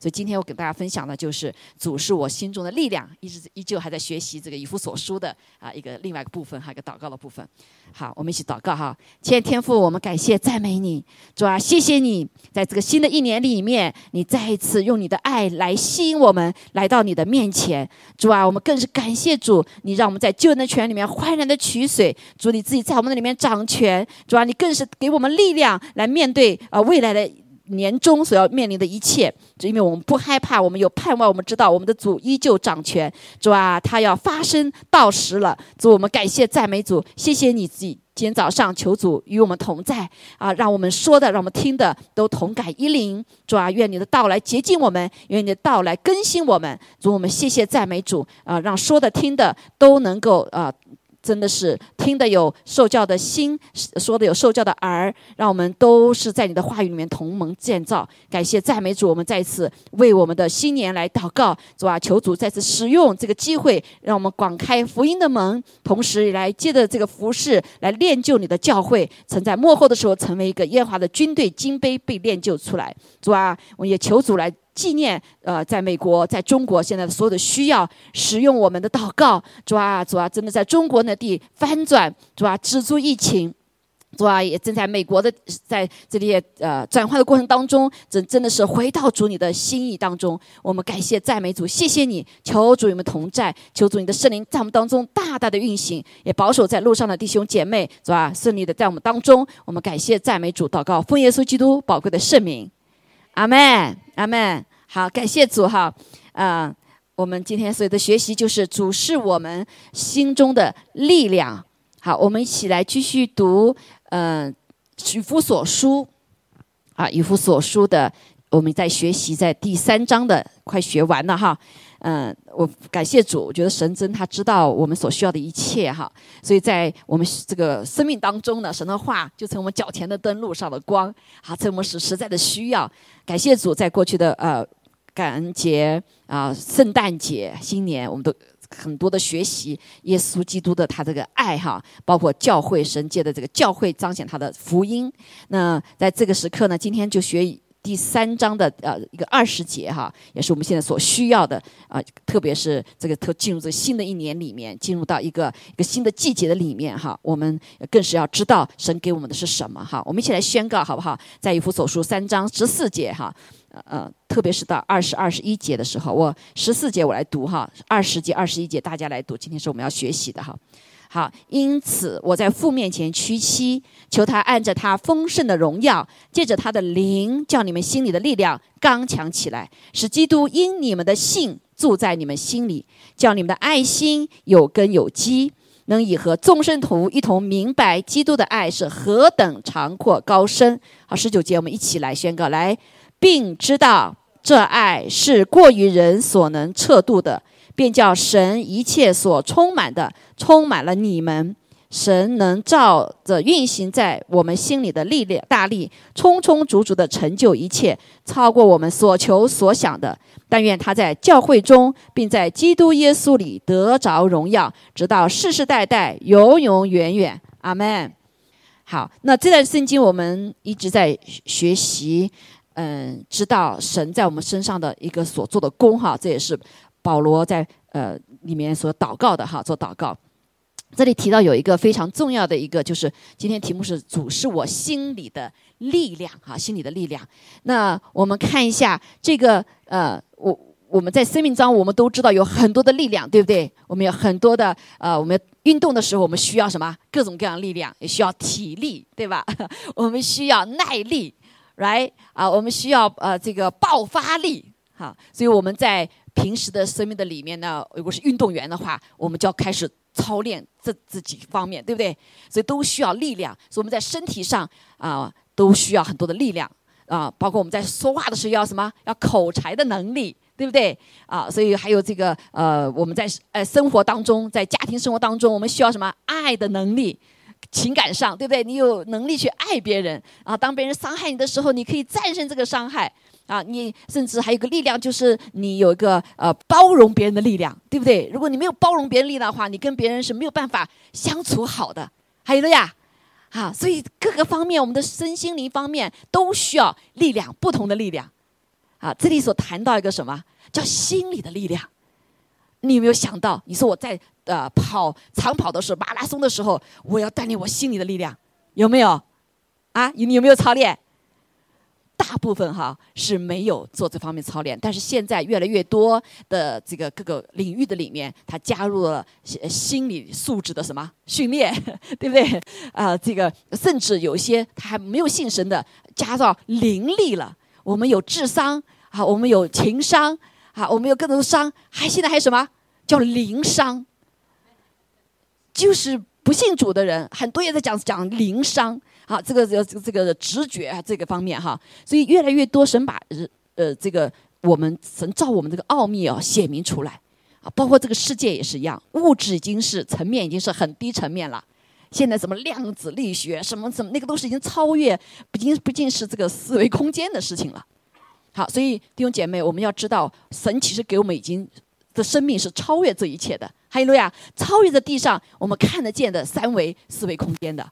所以今天我跟大家分享的就是主是我心中的力量，一直依旧还在学习这个以弗所书的啊一个另外一个部分，还有一个祷告的部分。好，我们一起祷告哈。亲爱的天父，我们感谢赞美你，主啊，谢谢你在这个新的一年里面，你再一次用你的爱来吸引我们来到你的面前。主啊，我们更是感谢主，你让我们在救恩的泉里面欢然的取水。主你自己在我们的里面掌权，主啊，你更是给我们力量来面对啊未来的。年终所要面临的一切，就因为我们不害怕，我们有盼望，我们知道我们的主依旧掌权，主啊，他要发生到时了，主我们感谢赞美主，谢谢你自己今天早上求主与我们同在啊，让我们说的，让我们听的都同感一灵，主啊，愿你的道来洁净我们，愿你的道来更新我们，主我们谢谢赞美主啊，让说的听的都能够啊。真的是听的有受教的心，说的有受教的耳，让我们都是在你的话语里面同盟建造。感谢赞美主，我们再次为我们的新年来祷告，主啊，求主再次使用这个机会，让我们广开福音的门，同时来借着这个服饰来练就你的教会，曾在幕后的时候成为一个耶和华的军队，金杯被练就出来。主啊，我也求主来。纪念，呃，在美国，在中国，现在的所有的需要，使用我们的祷告，主啊，主啊，真的在中国那地翻转，主啊，止住疫情，主啊，也正在美国的在这里也呃转换的过程当中，真真的是回到主你的心意当中。我们感谢赞美主，谢谢你，求主与我们同在，求主你的圣灵在我们当中大大的运行，也保守在路上的弟兄姐妹，是吧？顺利的在我们当中，我们感谢赞美主，祷告奉耶稣基督宝贵的圣名。阿门，阿门。好，感谢主哈。啊，我们今天所有的学习就是主是我们心中的力量。好，我们一起来继续读，嗯，《以弗所书》啊，《以弗所书》的，我们在学习在第三章的，快学完了哈。嗯，我感谢主，我觉得神真他知道我们所需要的一切哈，所以在我们这个生命当中呢，神的话就成我们脚前的灯，路上的光，好，成我们实实在的需要。感谢主，在过去的呃感恩节啊、圣诞节、新年，我们都很多的学习耶稣基督的他这个爱哈，包括教会神界的这个教会彰显他的福音。那在这个时刻呢，今天就学。第三章的呃一个二十节哈，也是我们现在所需要的啊，特别是这个特进入这新的一年里面，进入到一个一个新的季节的里面哈，我们更是要知道神给我们的是什么哈。我们一起来宣告好不好？在以弗所书三章十四节哈，呃，特别是到二十二十一节的时候，我十四节我来读哈，二十节二十一节大家来读，今天是我们要学习的哈。好，因此我在父面前屈膝，求他按着他丰盛的荣耀，借着他的灵，叫你们心里的力量刚强起来，使基督因你们的信住在你们心里，叫你们的爱心有根有基，能以和众圣徒一同明白基督的爱是何等长阔高深。好，十九节我们一起来宣告来，并知道这爱是过于人所能测度的。便叫神一切所充满的充满了你们，神能照着运行在我们心里的力量大力，充充足足的成就一切，超过我们所求所想的。但愿他在教会中，并在基督耶稣里得着荣耀，直到世世代代，永永远远。阿门。好，那这段圣经我们一直在学习，嗯，知道神在我们身上的一个所做的功，哈，这也是。保罗在呃里面所祷告的哈，做祷告。这里提到有一个非常重要的一个，就是今天题目是“主是我心里的力量”哈，心里的力量。那我们看一下这个呃，我我们在生命中我们都知道有很多的力量，对不对？我们有很多的呃，我们运动的时候我们需要什么？各种各样力量，也需要体力，对吧？我们需要耐力，right 啊？我们需要呃这个爆发力，哈。所以我们在平时的生命的里面呢，如果是运动员的话，我们就要开始操练这这几方面，对不对？所以都需要力量，所以我们在身体上啊都需要很多的力量啊，包括我们在说话的时候要什么？要口才的能力，对不对？啊，所以还有这个呃，我们在呃生活当中，在家庭生活当中，我们需要什么？爱的能力，情感上，对不对？你有能力去爱别人啊，当别人伤害你的时候，你可以战胜这个伤害。啊，你甚至还有个力量，就是你有一个呃包容别人的力量，对不对？如果你没有包容别人力量的话，你跟别人是没有办法相处好的。还有的呀，啊，所以各个方面，我们的身心灵方面都需要力量，不同的力量。啊，这里所谈到一个什么叫心理的力量？你有没有想到？你说我在呃跑长跑的时候，马拉松的时候，我要锻炼我心理的力量，有没有？啊，你有没有操练？大部分哈是没有做这方面操练，但是现在越来越多的这个各个领域的里面，他加入了心理素质的什么 训练，对不对？啊，这个甚至有些他还没有信神的，加到灵力了。我们有智商啊，我们有情商啊，我们有各种商，还现在还有什么叫灵商？就是不信主的人，很多也在讲讲灵商。好，这个这个这个直觉啊，这个方面哈，所以越来越多神把呃这个我们神造我们这个奥秘啊显明出来啊，包括这个世界也是一样，物质已经是层面已经是很低层面了，现在什么量子力学什么什么那个都是已经超越，不仅不仅是这个四维空间的事情了。好，所以弟兄姐妹，我们要知道，神其实给我们已经的生命是超越这一切的，还有路亚，超越在地上我们看得见的三维四维空间的。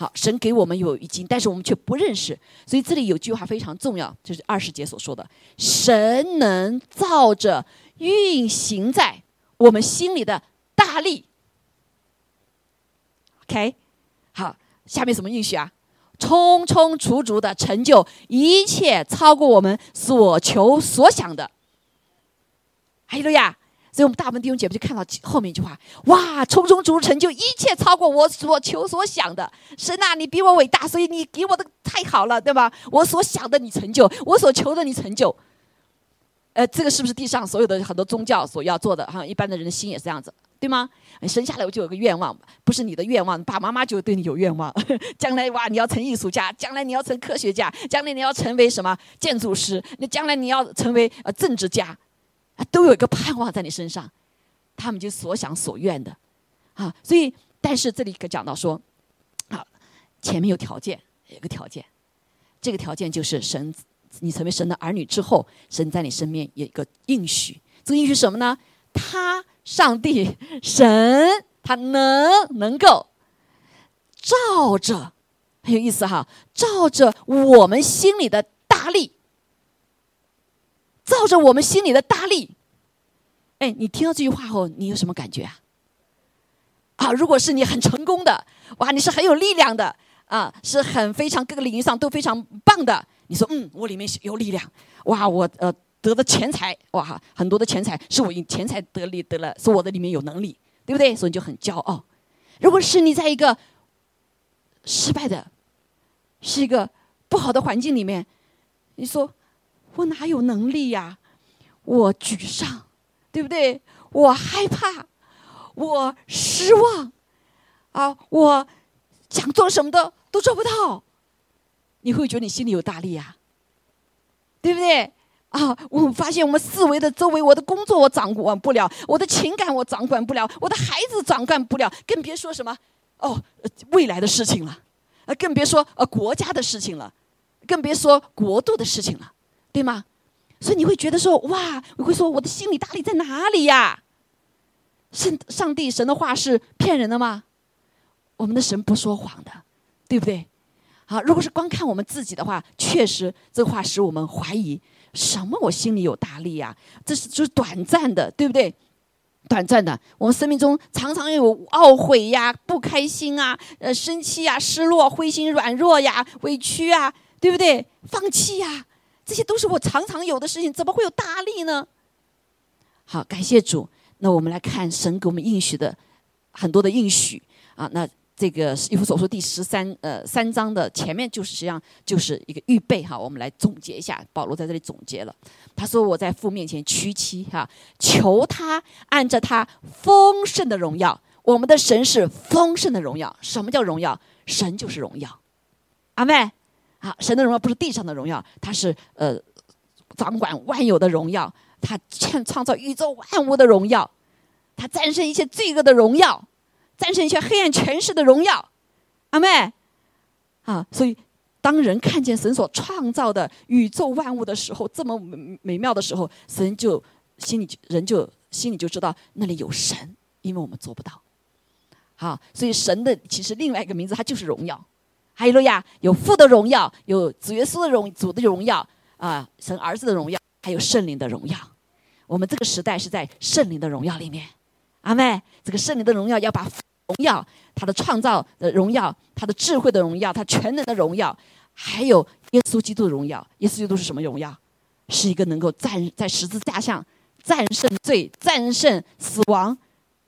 好，神给我们有已经，但是我们却不认识，所以这里有句话非常重要，就是二十节所说的：神能照着运行在我们心里的大力。OK，好，下面什么应许啊？充充足足的成就一切，超过我们所求所想的。哈利路亚。所以我们大部分弟兄姐妹就看到后面一句话：哇，充充足成就一切，超过我所求所想的。神啊，你比我伟大，所以你给我的太好了，对吧？我所想的你成就，我所求的你成就。呃，这个是不是地上所有的很多宗教所要做的？哈，一般的人的心也是这样子，对吗？生下来我就有个愿望，不是你的愿望，爸爸妈妈就对你有愿望。将来哇，你要成艺术家，将来你要成科学家，将来你要成为什么建筑师？那将来你要成为呃政治家。都有一个盼望在你身上，他们就所想所愿的，啊，所以但是这里可讲到说，啊，前面有条件，有个条件，这个条件就是神，你成为神的儿女之后，神在你身边有一个应许，这个应许什么呢？他上帝神他能能够照着，很有意思哈，照着我们心里的大力。照着我们心里的大力，哎，你听到这句话后，你有什么感觉啊？啊，如果是你很成功的，哇，你是很有力量的啊，是很非常各个领域上都非常棒的。你说，嗯，我里面有力量，哇，我呃得的钱财，哇，很多的钱财是我用钱财得力得了，是我的里面有能力，对不对？所以你就很骄傲。如果是你在一个失败的，是一个不好的环境里面，你说。我哪有能力呀？我沮丧，对不对？我害怕，我失望，啊，我想做什么的都做不到。你会觉得你心里有大力呀？对不对？啊，我发现我们四维的周围，我的工作我掌管不了，我的情感我掌管不了，我的孩子掌管不了，更别说什么哦未来的事情了，啊，更别说呃国家的事情了，更别说国度的事情了。对吗？所以你会觉得说，哇，你会说我的心理大力在哪里呀？上上帝神的话是骗人的吗？我们的神不说谎的，对不对？好，如果是光看我们自己的话，确实这话使我们怀疑，什么我心里有大力呀？这是就是短暂的，对不对？短暂的，我们生命中常常有懊悔呀、不开心啊、呃生气呀、失落、灰心、软弱呀、委屈啊，对不对？放弃呀。这些都是我常常有的事情，怎么会有大力呢？好，感谢主。那我们来看神给我们应许的很多的应许啊。那这个《以弗所说》第十三呃三章的前面，就是实际上就是一个预备哈。我们来总结一下，保罗在这里总结了。他说：“我在父面前屈膝哈，求他按着他丰盛的荣耀。我们的神是丰盛的荣耀。什么叫荣耀？神就是荣耀。阿妹。啊，神的荣耀不是地上的荣耀，他是呃掌管万有的荣耀，他创创造宇宙万物的荣耀，他战胜一切罪恶的荣耀，战胜一切黑暗权势的荣耀，阿妹，啊，所以当人看见神所创造的宇宙万物的时候，这么美美妙的时候，神就心里人就心里就知道那里有神，因为我们做不到。好，所以神的其实另外一个名字，它就是荣耀。哈利路亚，有父的荣耀，有子耶稣的荣主的荣耀啊，神儿子的荣耀，还有圣灵的荣耀。我们这个时代是在圣灵的荣耀里面，阿妹，这个圣灵的荣耀要把荣耀、他的创造的荣耀、他的智慧的荣耀、他全能的荣耀，还有耶稣基督的荣耀。耶稣基督是什么荣耀？是一个能够战在十字架上战胜罪、战胜死亡，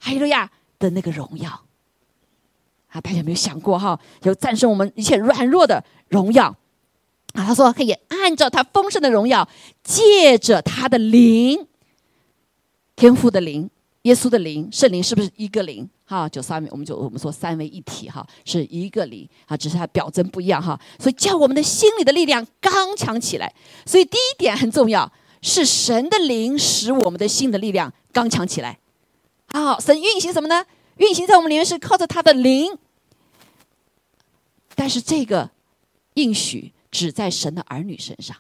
哈利路亚的那个荣耀。啊，大家有没有想过哈？有战胜我们一切软弱的荣耀。啊，他说可以按照他丰盛的荣耀，借着他的灵。天赋的灵，耶稣的灵，圣灵是不是一个灵？哈，就三，我们就我们说三位一体哈，是一个灵啊，只是它表征不一样哈。所以叫我们的心里的力量刚强起来。所以第一点很重要，是神的灵使我们的心的力量刚强起来。好，神运行什么呢？运行在我们里面是靠着他的灵。但是这个应许只在神的儿女身上。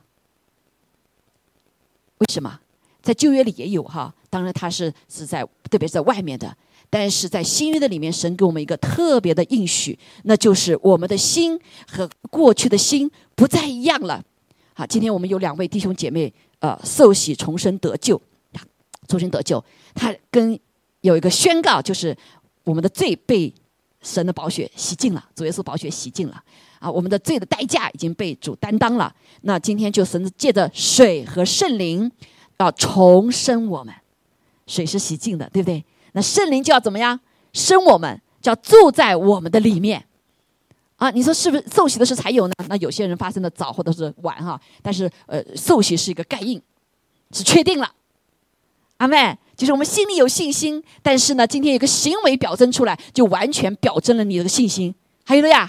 为什么？在旧约里也有哈，当然他是是在特别是在外面的，但是在新约的里面，神给我们一个特别的应许，那就是我们的心和过去的心不再一样了。好，今天我们有两位弟兄姐妹，呃，受洗重生得救，重生得救，他跟有一个宣告，就是我们的罪被神的宝血洗净了，主耶稣宝血洗净了，啊，我们的罪的代价已经被主担当了。那今天就神借着水和圣灵。要重生我们，水是洗净的，对不对？那圣灵就要怎么样生我们？就要住在我们的里面啊！你说是不是受洗的时候才有呢？那有些人发生的早或者是晚哈，但是呃，受洗是一个盖印，是确定了。阿妹，就是我们心里有信心，但是呢，今天有个行为表征出来，就完全表征了你的信心。还有了呀，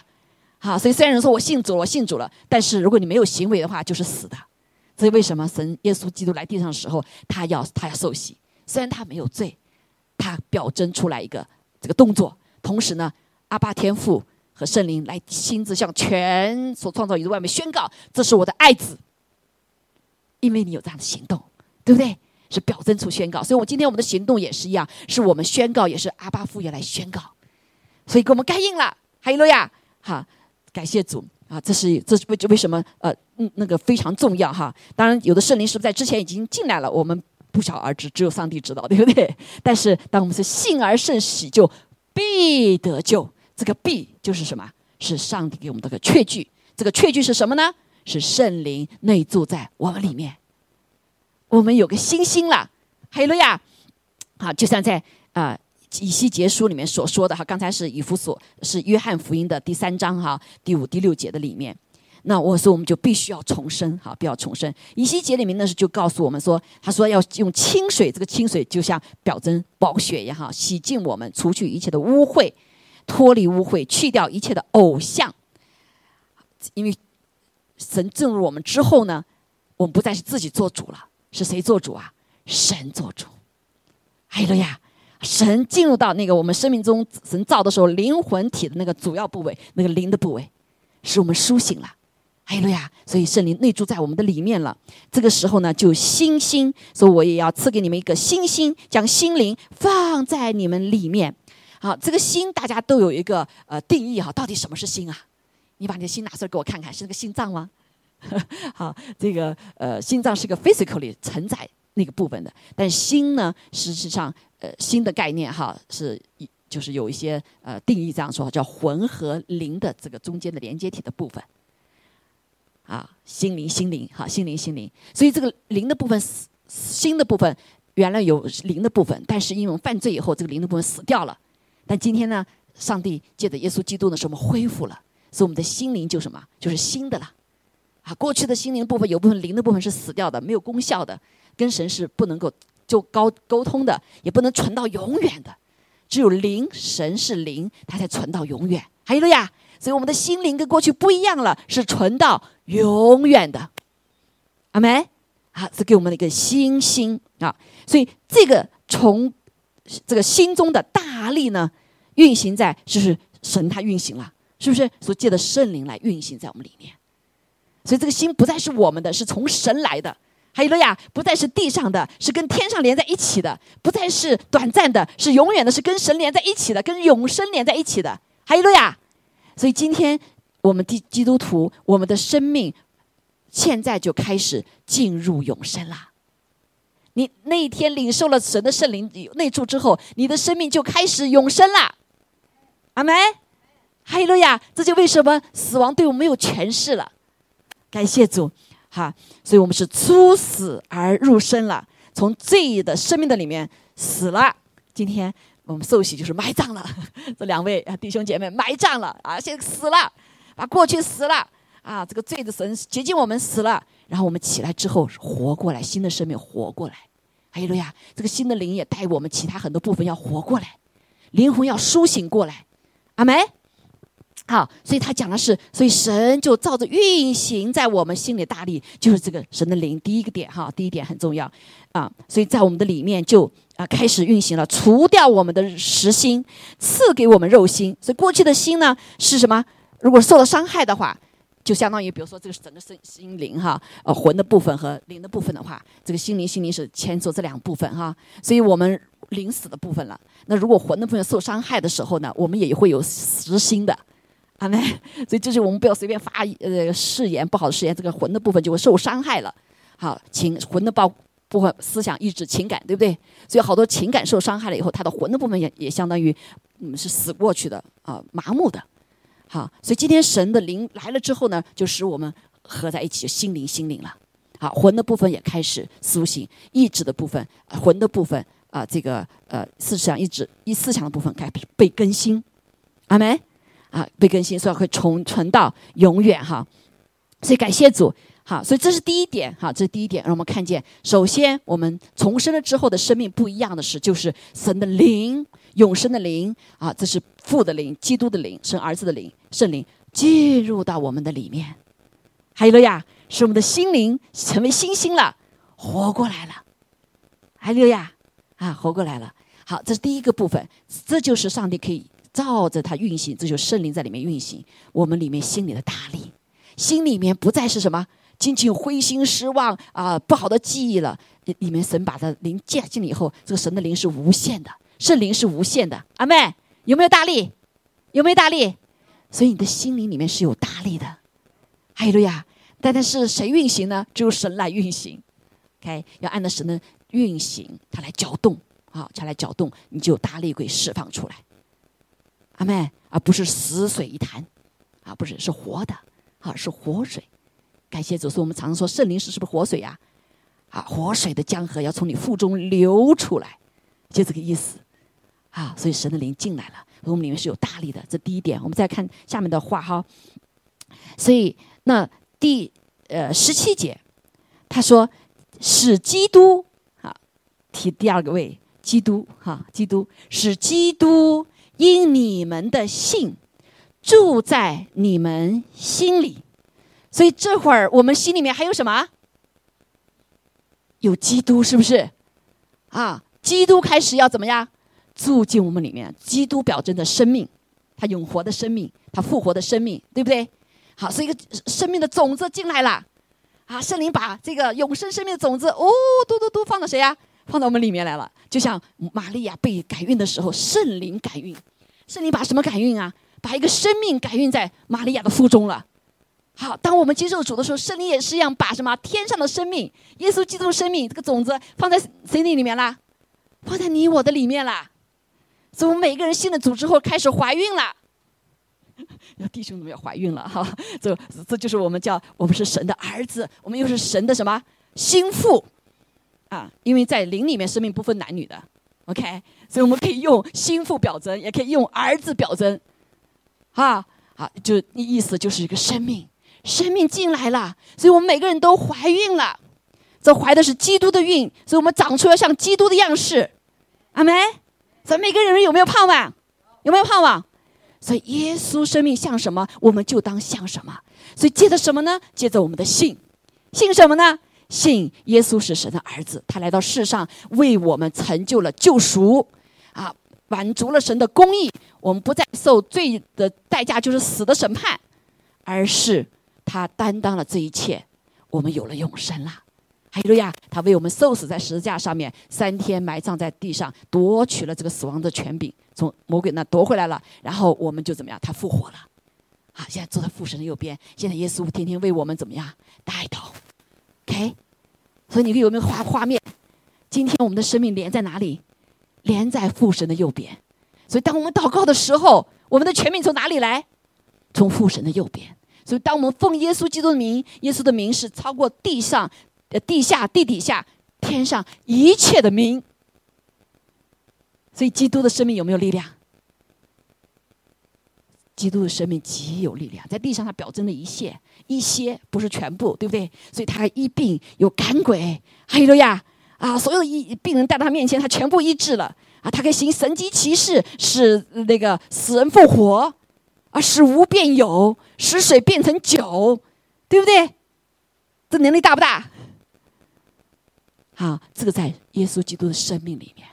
好，所以虽然人说我信主了，我信主了，但是如果你没有行为的话，就是死的。所以，为什么神耶稣基督来地上的时候，他要他要受洗？虽然他没有罪，他表征出来一个这个动作。同时呢，阿爸天父和圣灵来亲自向全所创造宇宙外面宣告：“这是我的爱子。”因为你有这样的行动，对不对？是表征出宣告。所以，我今天我们的行动也是一样，是我们宣告，也是阿巴父也来宣告。所以，给我们盖印了，哈利路亚！哈，感谢主。啊，这是这是为为什么呃嗯那个非常重要哈？当然，有的圣灵是不是在之前已经进来了？我们不晓而知，只有上帝知道，对不对？但是，当我们是信而圣喜，就必得救。这个必就是什么？是上帝给我们的个确据。这个确据是什么呢？是圣灵内住在我们里面。我们有个新心了，哈利路亚！好，就像在啊。以西结书里面所说的哈，刚才是以弗所，是约翰福音的第三章哈，第五、第六节的里面。那我说我们就必须要重生哈，必要重生。以西结里面那是就告诉我们说，他说要用清水，这个清水就像表征宝血一样哈，洗净我们，除去一切的污秽，脱离污秽，去掉一切的偶像。因为神进入我们之后呢，我们不再是自己做主了，是谁做主啊？神做主。还有了呀。神进入到那个我们生命中，神造的时候，灵魂体的那个主要部位，那个灵的部位，使我们苏醒了，哎路亚！所以圣灵内住在我们的里面了。这个时候呢，就心心，所以我也要赐给你们一个心心，将心灵放在你们里面。好，这个心大家都有一个呃定义哈，到底什么是心啊？你把你的心拿出来给我看看，是那个心脏吗？好，这个呃，心脏是个 physically 承载那个部分的，但心呢，实际上。呃，新的概念哈，是一就是有一些呃定义这样说，叫魂和灵的这个中间的连接体的部分，啊，心灵心灵哈，心灵心灵，所以这个灵的部分死心的部分原来有灵的部分，但是因为犯罪以后，这个灵的部分死掉了。但今天呢，上帝借着耶稣基督呢，使我们恢复了，所以我们的心灵就什么，就是新的了。啊，过去的心灵部分有部分灵的部分是死掉的，没有功效的，跟神是不能够。就高沟通的也不能存到永远的，只有灵神是灵，它才存到永远。还有了呀，所以我们的心灵跟过去不一样了，是存到永远的。阿门。啊，是给我们的一个新心啊。所以这个从这个心中的大力呢，运行在就是神他运行了，是不是？所借的圣灵来运行在我们里面。所以这个心不再是我们的，是从神来的。还有了呀，不再是地上的，是跟天上连在一起的；不再是短暂的，是永远的，是跟神连在一起的，跟永生连在一起的。还有了呀，所以今天我们基基督徒，我们的生命现在就开始进入永生了。你那一天领受了神的圣灵内住之后，你的生命就开始永生了。阿门。哈利路亚！这就为什么死亡对我们没有权势了。感谢主，哈！所以我们是出死而入生了，从罪的生命的里面死了。今天我们受洗就是埋葬了，这两位弟兄姐妹埋葬了啊，现在死了，把过去死了啊，这个罪的神洁净我们死了，然后我们起来之后活过来，新的生命活过来。哈利路亚！这个新的灵也带我们其他很多部分要活过来，灵魂要苏醒过来。阿门。好，所以他讲的是，所以神就照着运行在我们心里大力，就是这个神的灵。第一个点哈，第一点很重要啊。所以在我们的里面就啊开始运行了，除掉我们的实心，赐给我们肉心。所以过去的心呢是什么？如果受了伤害的话，就相当于比如说这个整个身心灵哈，呃魂的部分和灵的部分的话，这个心灵心灵是牵扯这两部分哈。所以我们灵死的部分了。那如果魂的部分受伤害的时候呢，我们也会有实心的。好嘞，所以这是我们不要随便发呃誓言，不好的誓言，这个魂的部分就会受伤害了。好，情魂的包部分思想、意志、情感，对不对？所以好多情感受伤害了以后，他的魂的部分也也相当于嗯是死过去的啊，麻木的。好，所以今天神的灵来了之后呢，就使我们合在一起，心灵心灵了。好，魂的部分也开始苏醒，意志的部分，魂的部分啊，这个呃思想、意志、一思想的部分开始被更新。阿门。啊，被更新，所以会重存到永远哈。所以感谢主，好，所以这是第一点哈，这是第一点，让我们看见，首先我们重生了之后的生命不一样的是，就是神的灵，永生的灵啊，这是父的灵，基督的灵，神儿子的灵，圣灵进入到我们的里面，还有了呀，使我们的心灵成为星星了，活过来了，还有呀，啊，活过来了。好，这是第一个部分，这就是上帝可以。照着它运行，这就是圣灵在里面运行。我们里面心里的大力，心里面不再是什么仅仅灰心失望啊，不好的记忆了。里面神把它灵接进了以后，这个神的灵是无限的，圣灵是无限的。阿妹有没有大力？有没有大力？所以你的心灵里面是有大力的。哈利路亚！但但是谁运行呢？只有神来运行。OK，要按照神的运行，它来搅动啊，它来搅动，你就有大力可以释放出来。阿妹，而不是死水一潭，啊，不是，是活的，啊，是活水。感谢主，所以我们常说圣灵是是不是活水呀？啊，活水的江河要从你腹中流出来，就这个意思。啊，所以神的灵进来了，我们里面是有大力的。这第一点，我们再看下面的话哈。所以那第呃十七节，他说使基督啊，提第二个位，基督哈，基督使基督。因你们的信住在你们心里，所以这会儿我们心里面还有什么？有基督，是不是？啊，基督开始要怎么样住进我们里面？基督表征的生命，他永活的生命，他复活的生命，对不对？好，所以一个生命的种子进来了，啊，圣灵把这个永生生命的种子，哦，嘟嘟嘟，放到谁呀？放到我们里面来了，就像玛利亚被改运的时候，圣灵改运，圣灵把什么改运啊？把一个生命改运在玛利亚的腹中了。好，当我们接受主的时候，圣灵也是一样，把什么天上的生命，耶稣基督的生命这个种子放在谁里里面啦？放在你我的里面啦。所以我们每个人信了主之后，开始怀孕了。弟兄怎么要怀孕了？哈，这这就是我们叫我们是神的儿子，我们又是神的什么心腹。啊，因为在灵里面，生命不分男女的，OK，所以我们可以用心腹表征，也可以用儿子表征，啊，好，就意思就是一个生命，生命进来了，所以我们每个人都怀孕了，这怀的是基督的孕，所以我们长出来像基督的样式，阿门。咱每个人有没有盼望？有没有盼望？所以耶稣生命像什么，我们就当像什么。所以借着什么呢？借着我们的信，信什么呢？信耶稣是神的儿子，他来到世上为我们成就了救赎，啊，满足了神的公义，我们不再受罪的代价就是死的审判，而是他担当了这一切，我们有了永生了。哈利路亚！他为我们受死在十字架上面，三天埋葬在地上，夺取了这个死亡的权柄，从魔鬼那夺回来了，然后我们就怎么样？他复活了，好，现在坐在父神的右边，现在耶稣天天为我们怎么样带头？OK，所以你有没有画画面？今天我们的生命连在哪里？连在父神的右边。所以，当我们祷告的时候，我们的权柄从哪里来？从父神的右边。所以，当我们奉耶稣基督的名，耶稣的名是超过地上、呃地下、地底下、天上一切的名。所以，基督的生命有没有力量？基督的生命极有力量，在地上他表征了一切，一些不是全部，对不对？所以他医病有赶鬼，还有呀啊，所有的医病人带到他面前，他全部医治了啊！他可以行神迹奇事，使那个死人复活，啊，使无变有，使水变成酒，对不对？这能力大不大？好，这个在耶稣基督的生命里面，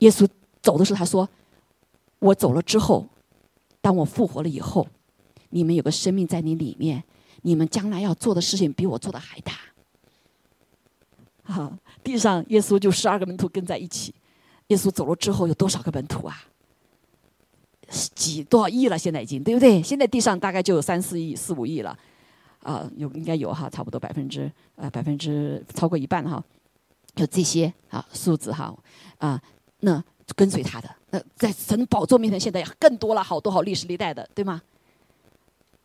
耶稣走的时候他说：“我走了之后。”当我复活了以后，你们有个生命在你里面，你们将来要做的事情比我做的还大。啊，地上耶稣就十二个门徒跟在一起，耶稣走了之后有多少个门徒啊？几多少亿了？现在已经对不对？现在地上大概就有三四亿、四五亿了，啊，有应该有哈，差不多百分之呃百分之超过一半哈，就这些啊数字哈啊那。跟随他的，那在神宝座面前，现在更多了好多好历史历代的，对吗？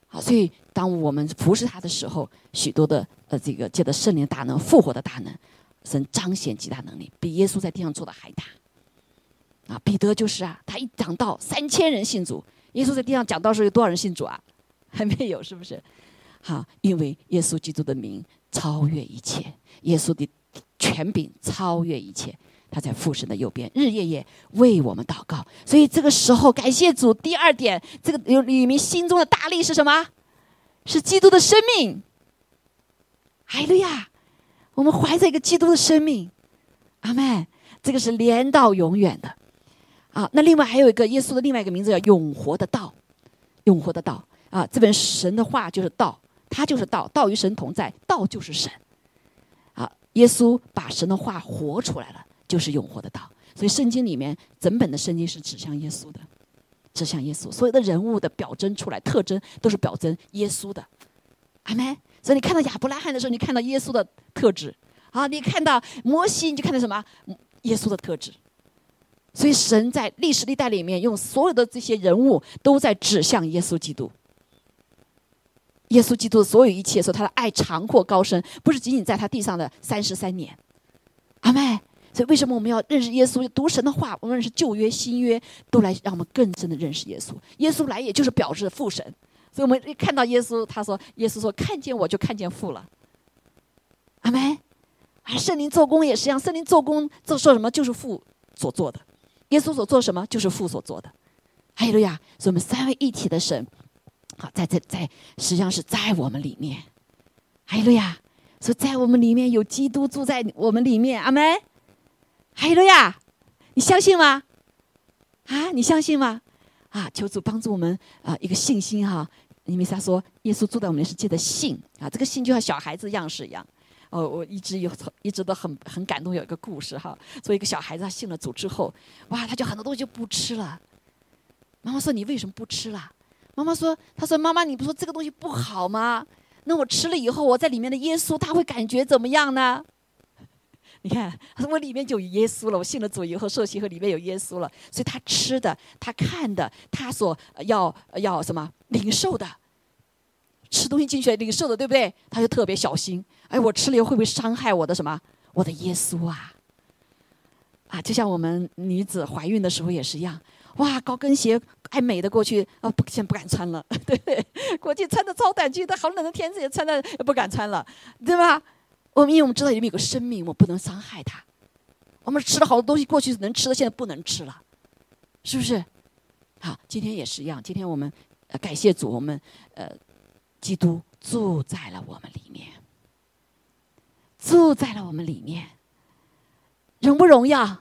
好，所以当我们服侍他的时候，许多的呃，这个借着圣灵大能复活的大能，神彰显极大能力，比耶稣在地上做的还大。啊，彼得就是啊，他一讲到三千人信主，耶稣在地上讲到时候有多少人信主啊？还没有，是不是？好，因为耶稣基督的名超越一切，耶稣的权柄超越一切。他在父神的右边，日夜夜为我们祷告。所以这个时候，感谢主。第二点，这个有里面心中的大力是什么？是基督的生命。哎呀，我们怀着一个基督的生命，阿门。这个是连到永远的。啊，那另外还有一个耶稣的另外一个名字叫永活的道，永活的道啊。这本神的话就是道，他就是道，道与神同在，道就是神。啊，耶稣把神的话活出来了。就是永活的道，所以圣经里面整本的圣经是指向耶稣的，指向耶稣。所有的人物的表征出来，特征都是表征耶稣的。阿门。所以你看到亚伯拉罕的时候，你看到耶稣的特质啊；你看到摩西，你就看到什么？耶稣的特质。所以神在历史历代里面用所有的这些人物都在指向耶稣基督。耶稣基督的所有一切，说他的爱长阔高深，不是仅仅在他地上的三十三年。阿妹。所以，为什么我们要认识耶稣？读神的话，无论是旧约、新约，都来让我们更深的认识耶稣。耶稣来，也就是表示父神。所以，我们一看到耶稣，他说：“耶稣说，看见我就看见父了。”阿门。而圣灵做工也是一样，圣灵做工做说什么，就是父所做的；耶稣所做什么，就是父所做的。还有呀，所以我们三位一体的神，好，在在在，实际上是在我们里面。还有呀，说在我们里面有基督住在我们里面。阿门。还有呀，你相信吗？啊，你相信吗？啊，求主帮助我们啊，一个信心哈。因为他说，耶稣住在我们世界的信啊，这个信就像小孩子样式一样。哦，我一直有一直都很很感动，有一个故事哈。作为一个小孩子，他信了主之后，哇，他就很多东西就不吃了。妈妈说：“你为什么不吃了？”妈妈说：“他说妈妈，你不说这个东西不好吗？那我吃了以后，我在里面的耶稣他会感觉怎么样呢？”你看，我里面就有耶稣了。我信了主以后，受洗和里面有耶稣了，所以他吃的、他看的、他所要要什么领受的，吃东西进去领受的，对不对？他就特别小心。哎，我吃了以后会不会伤害我的什么？我的耶稣啊！啊，就像我们女子怀孕的时候也是一样。哇，高跟鞋爱美的过去啊，不，现在不敢穿了，对不对？过去穿的超短裙，的好冷的天气也穿的不敢穿了，对吧？我们因为我们知道里面有个生命，我不能伤害它。我们吃了好多东西，过去能吃的，现在不能吃了，是不是？好，今天也是一样。今天我们感谢主，我们呃，基督住在了我们里面，住在了我们里面，荣不荣耀？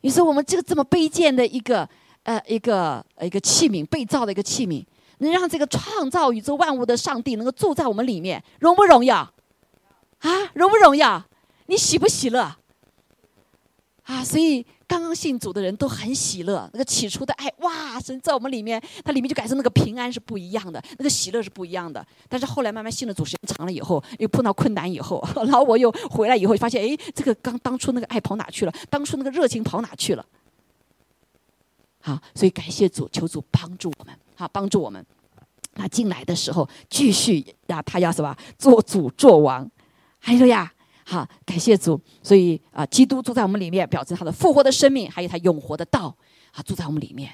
你说我们这个这么卑贱的一个呃一个一个器皿，被造的一个器皿，能让这个创造宇宙万物的上帝能够住在我们里面，荣不荣耀？啊，荣不荣耀？你喜不喜乐？啊，所以刚刚信主的人都很喜乐，那个起初的爱，哇，神在我们里面，它里面就感受那个平安是不一样的，那个喜乐是不一样的。但是后来慢慢信了主时间长了以后，又碰到困难以后，然后我又回来以后发现，哎，这个刚当初那个爱跑哪去了？当初那个热情跑哪去了？好，所以感谢主，求主帮助我们，好帮助我们。那进来的时候，继续呀，他要什么？做主做王，还有呀。好，感谢主。所以啊，基督住在我们里面，表示他的复活的生命，还有他永活的道啊，住在我们里面。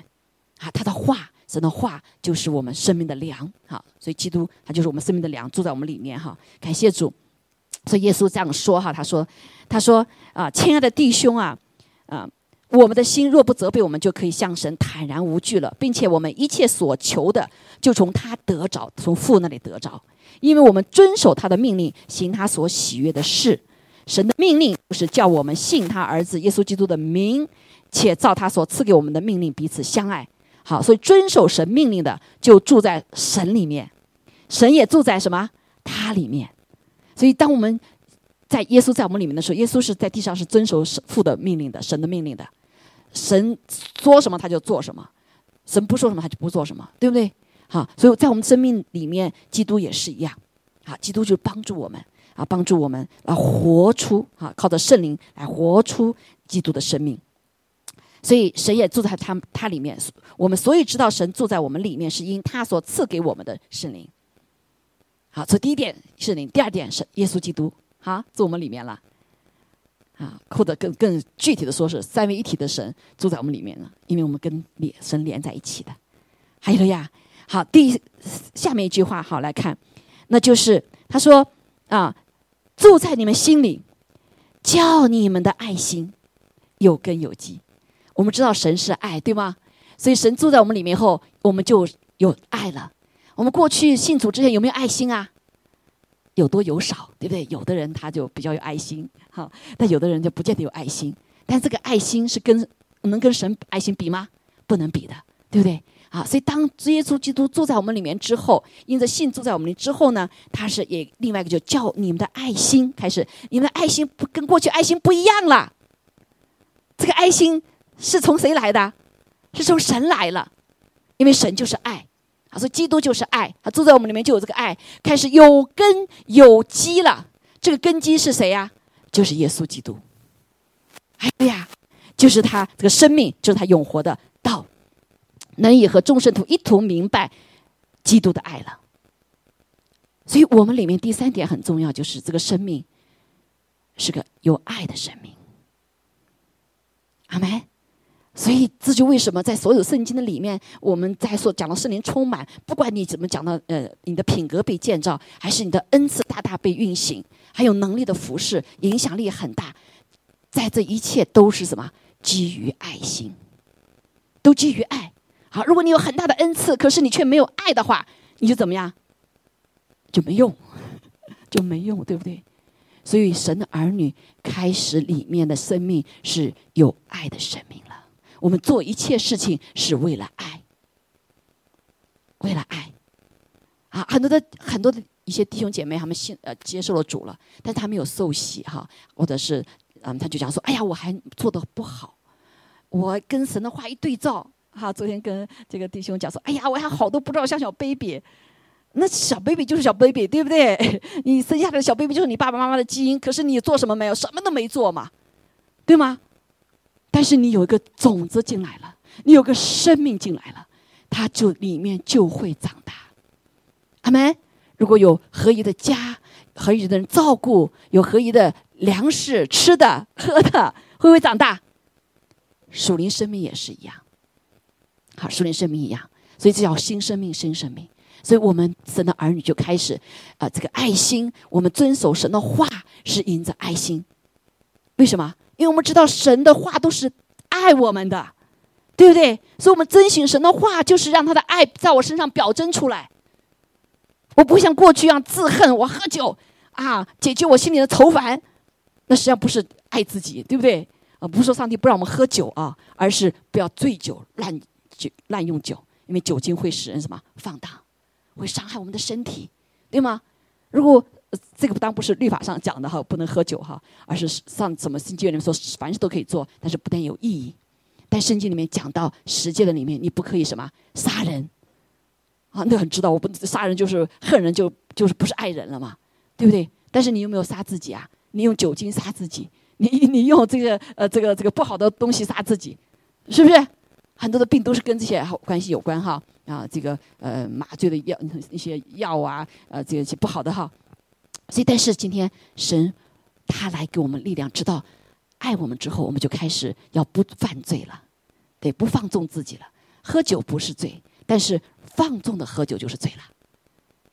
啊，他的话，神的话就是我们生命的粮。好，所以基督他就是我们生命的粮，住在我们里面。哈，感谢主。所以耶稣这样说哈，他说：“他说啊，亲爱的弟兄啊，啊，我们的心若不责备我们，就可以向神坦然无惧了，并且我们一切所求的，就从他得着，从父那里得着。”因为我们遵守他的命令，行他所喜悦的事。神的命令就是叫我们信他儿子耶稣基督的名，且照他所赐给我们的命令彼此相爱。好，所以遵守神命令的就住在神里面，神也住在什么他里面。所以当我们在耶稣在我们里面的时候，耶稣是在地上是遵守父的命令的，神的命令的。神说什么他就做什么，神不说什么他就不做什么，对不对？好，所以在我们生命里面，基督也是一样。好，基督就帮助我们啊，帮助我们来活出啊，靠着圣灵来活出基督的生命。所以神也住在他他里面。我们所以知道神住在我们里面，是因他所赐给我们的圣灵。好，这第一点圣灵，第二点是耶稣基督，好，住我们里面了。啊，或者更更具体的说，是三位一体的神住在我们里面了，因为我们跟神连在一起的。还有呀。好，第下面一句话好来看，那就是他说啊，住在你们心里，叫你们的爱心有根有基。我们知道神是爱，对吗？所以神住在我们里面后，我们就有爱了。我们过去信主之前有没有爱心啊？有多有少，对不对？有的人他就比较有爱心，好，但有的人就不见得有爱心。但这个爱心是跟能跟神爱心比吗？不能比的，对不对？啊，所以当耶稣基督住在我们里面之后，因着信住在我们里之后呢，他是也另外一个就叫你们的爱心开始，你们的爱心不跟过去爱心不一样了。这个爱心是从谁来的？是从神来了，因为神就是爱，啊，所以基督就是爱，他住在我们里面就有这个爱，开始有根有基了。这个根基是谁呀？就是耶稣基督。哎呀，就是他这个生命，就是他永活的道。能以和众圣徒一同明白基督的爱了，所以我们里面第三点很重要，就是这个生命是个有爱的生命。阿门。所以这就为什么在所有圣经的里面，我们在说讲到圣灵充满，不管你怎么讲到呃你的品格被建造，还是你的恩赐大大被运行，还有能力的服饰影响力很大，在这一切都是什么？基于爱心，都基于爱。好，如果你有很大的恩赐，可是你却没有爱的话，你就怎么样？就没用，就没用，对不对？所以神的儿女开始里面的生命是有爱的生命。我们做一切事情是为了爱，为了爱。啊，很多的很多的一些弟兄姐妹，他们信呃接受了主了，但他没有受洗哈，或者是嗯，他就讲说：“哎呀，我还做的不好，我跟神的话一对照。”哈，昨天跟这个弟兄讲说，哎呀，我还好多不知道像小 baby，那小 baby 就是小 baby，对不对？你生下来的小 baby 就是你爸爸妈妈的基因，可是你做什么没有？什么都没做嘛，对吗？但是你有一个种子进来了，你有个生命进来了，它就里面就会长大。阿门。如果有合一的家，合一的人照顾，有合一的粮食吃的喝的，会不会长大？属灵生命也是一样。好，属灵生命一样，所以这叫新生命，新生命。所以我们神的儿女就开始，啊，这个爱心，我们遵守神的话是因着爱心。为什么？因为我们知道神的话都是爱我们的，对不对？所以，我们遵循神的话，就是让他的爱在我身上表征出来。我不会像过去一样自恨，我喝酒啊，解决我心里的愁烦，那实际上不是爱自己，对不对？啊，不是说上帝不让我们喝酒啊，而是不要醉酒乱。酒滥用酒，因为酒精会使人什么放荡，会伤害我们的身体，对吗？如果这个当不是律法上讲的哈，不能喝酒哈，而是上什么圣经里面说凡事都可以做，但是不但有意义。但圣经里面讲到十诫的里面，你不可以什么杀人啊？那很知道，我不杀人就是恨人，就就是不是爱人了嘛，对不对？但是你有没有杀自己啊？你用酒精杀自己，你你用这个呃这个这个不好的东西杀自己，是不是？很多的病都是跟这些关系有关哈啊，这个呃麻醉的药一些药啊，呃这些不好的哈。所以，但是今天神他来给我们力量，知道爱我们之后，我们就开始要不犯罪了，对，不放纵自己了。喝酒不是罪，但是放纵的喝酒就是罪了，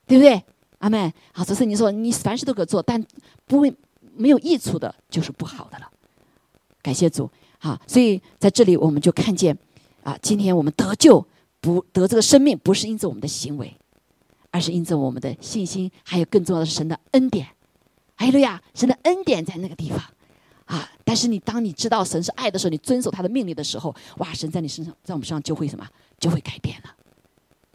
对不对？阿妹，好，这是你说你凡事都可做，但不会没有益处的，就是不好的了。感谢主，好，所以在这里我们就看见啊，今天我们得救不得这个生命，不是因着我们的行为。而是因着我们的信心，还有更重要的是神的恩典。哎路亚，神的恩典在那个地方啊！但是你当你知道神是爱的时候，你遵守他的命令的时候，哇！神在你身上，在我们身上就会什么？就会改变了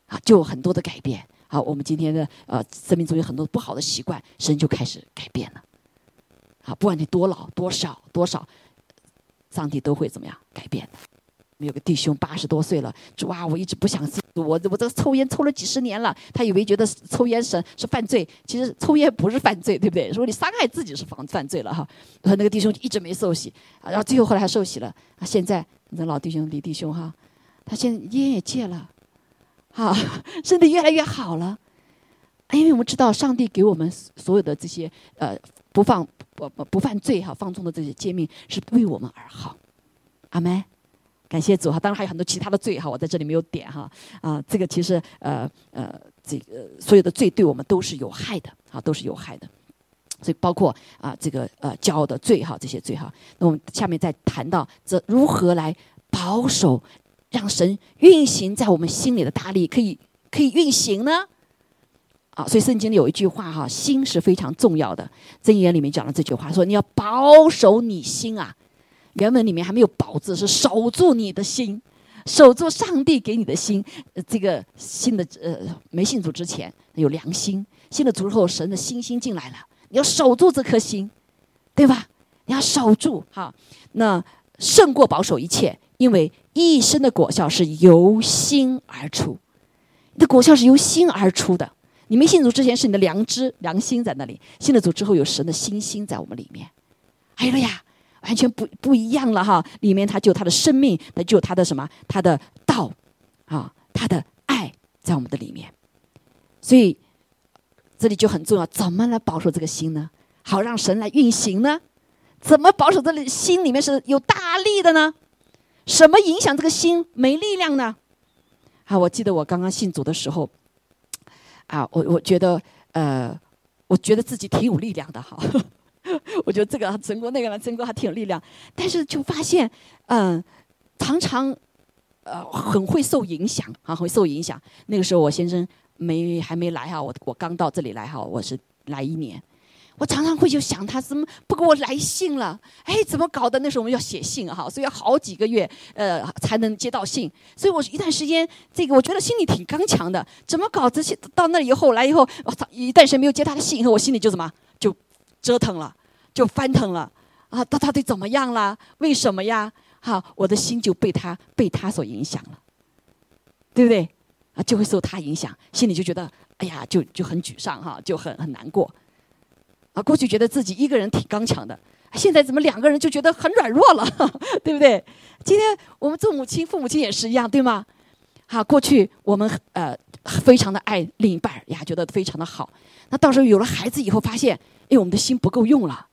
啊！就有很多的改变。好，我们今天的呃生命中有很多不好的习惯，神就开始改变了。啊，不管你多老多少多少，上帝都会怎么样改变的。们有个弟兄八十多岁了，说哇，我一直不想信我，我这个抽烟抽了几十年了，他以为觉得抽烟是是犯罪，其实抽烟不是犯罪，对不对？如果你伤害自己是犯犯罪了哈。然后那个弟兄一直没受洗，然后最后后来还受洗了，啊，现在那老弟兄李弟兄哈，他现在烟也戒了，好，身体越来越好了，因为我们知道上帝给我们所有的这些呃不放不不不犯罪哈放纵的这些诫命是为我们而好，阿门。感谢主哈，当然还有很多其他的罪哈，我在这里没有点哈啊，这个其实呃呃，这个所有的罪对我们都是有害的啊，都是有害的，所以包括啊这个呃骄傲的罪哈，这些罪哈，那我们下面再谈到这如何来保守，让神运行在我们心里的大力可以可以运行呢？啊，所以圣经里有一句话哈，心是非常重要的，箴言里面讲了这句话，说你要保守你心啊。原文里面还没有“保”字，是守住你的心，守住上帝给你的心。这个信的呃，没信主之前有良心，信了主之后，神的星星进来了，你要守住这颗心，对吧？你要守住哈，那胜过保守一切，因为一生的果效是由心而出，你的果效是由心而出的。你没信主之前是你的良知、良心在那里，信了主之后有神的星星在我们里面。哎呀！完全不不一样了哈，里面它就它的生命，它就它的什么，它的道，啊，它的爱在我们的里面，所以这里就很重要，怎么来保守这个心呢？好让神来运行呢？怎么保守这里心里面是有大力的呢？什么影响这个心没力量呢？啊，我记得我刚刚信主的时候，啊，我我觉得呃，我觉得自己挺有力量的哈。我觉得这个陈国那个呢，陈国还挺有力量，但是就发现，嗯，常常，呃，很会受影响，啊，会受影响。那个时候我先生没还没来哈，我我刚到这里来哈，我是来一年，我常常会就想他怎么不给我来信了？哎，怎么搞的？那时候我们要写信哈，所以要好几个月呃才能接到信，所以我一段时间这个我觉得心里挺刚强的，怎么搞这些？到那以后来以后，我操，一段时间没有接他的信以后，我心里就怎么折腾了。就翻腾了啊！他到底怎么样了？为什么呀？哈，我的心就被他被他所影响了，对不对？啊，就会受他影响，心里就觉得哎呀，就就很沮丧哈，就很很难过。啊，过去觉得自己一个人挺刚强的，现在怎么两个人就觉得很软弱了，对不对？今天我们做母亲、父母亲也是一样，对吗？好，过去我们呃非常的爱另一半呀，觉得非常的好。那到时候有了孩子以后，发现哎，我们的心不够用了。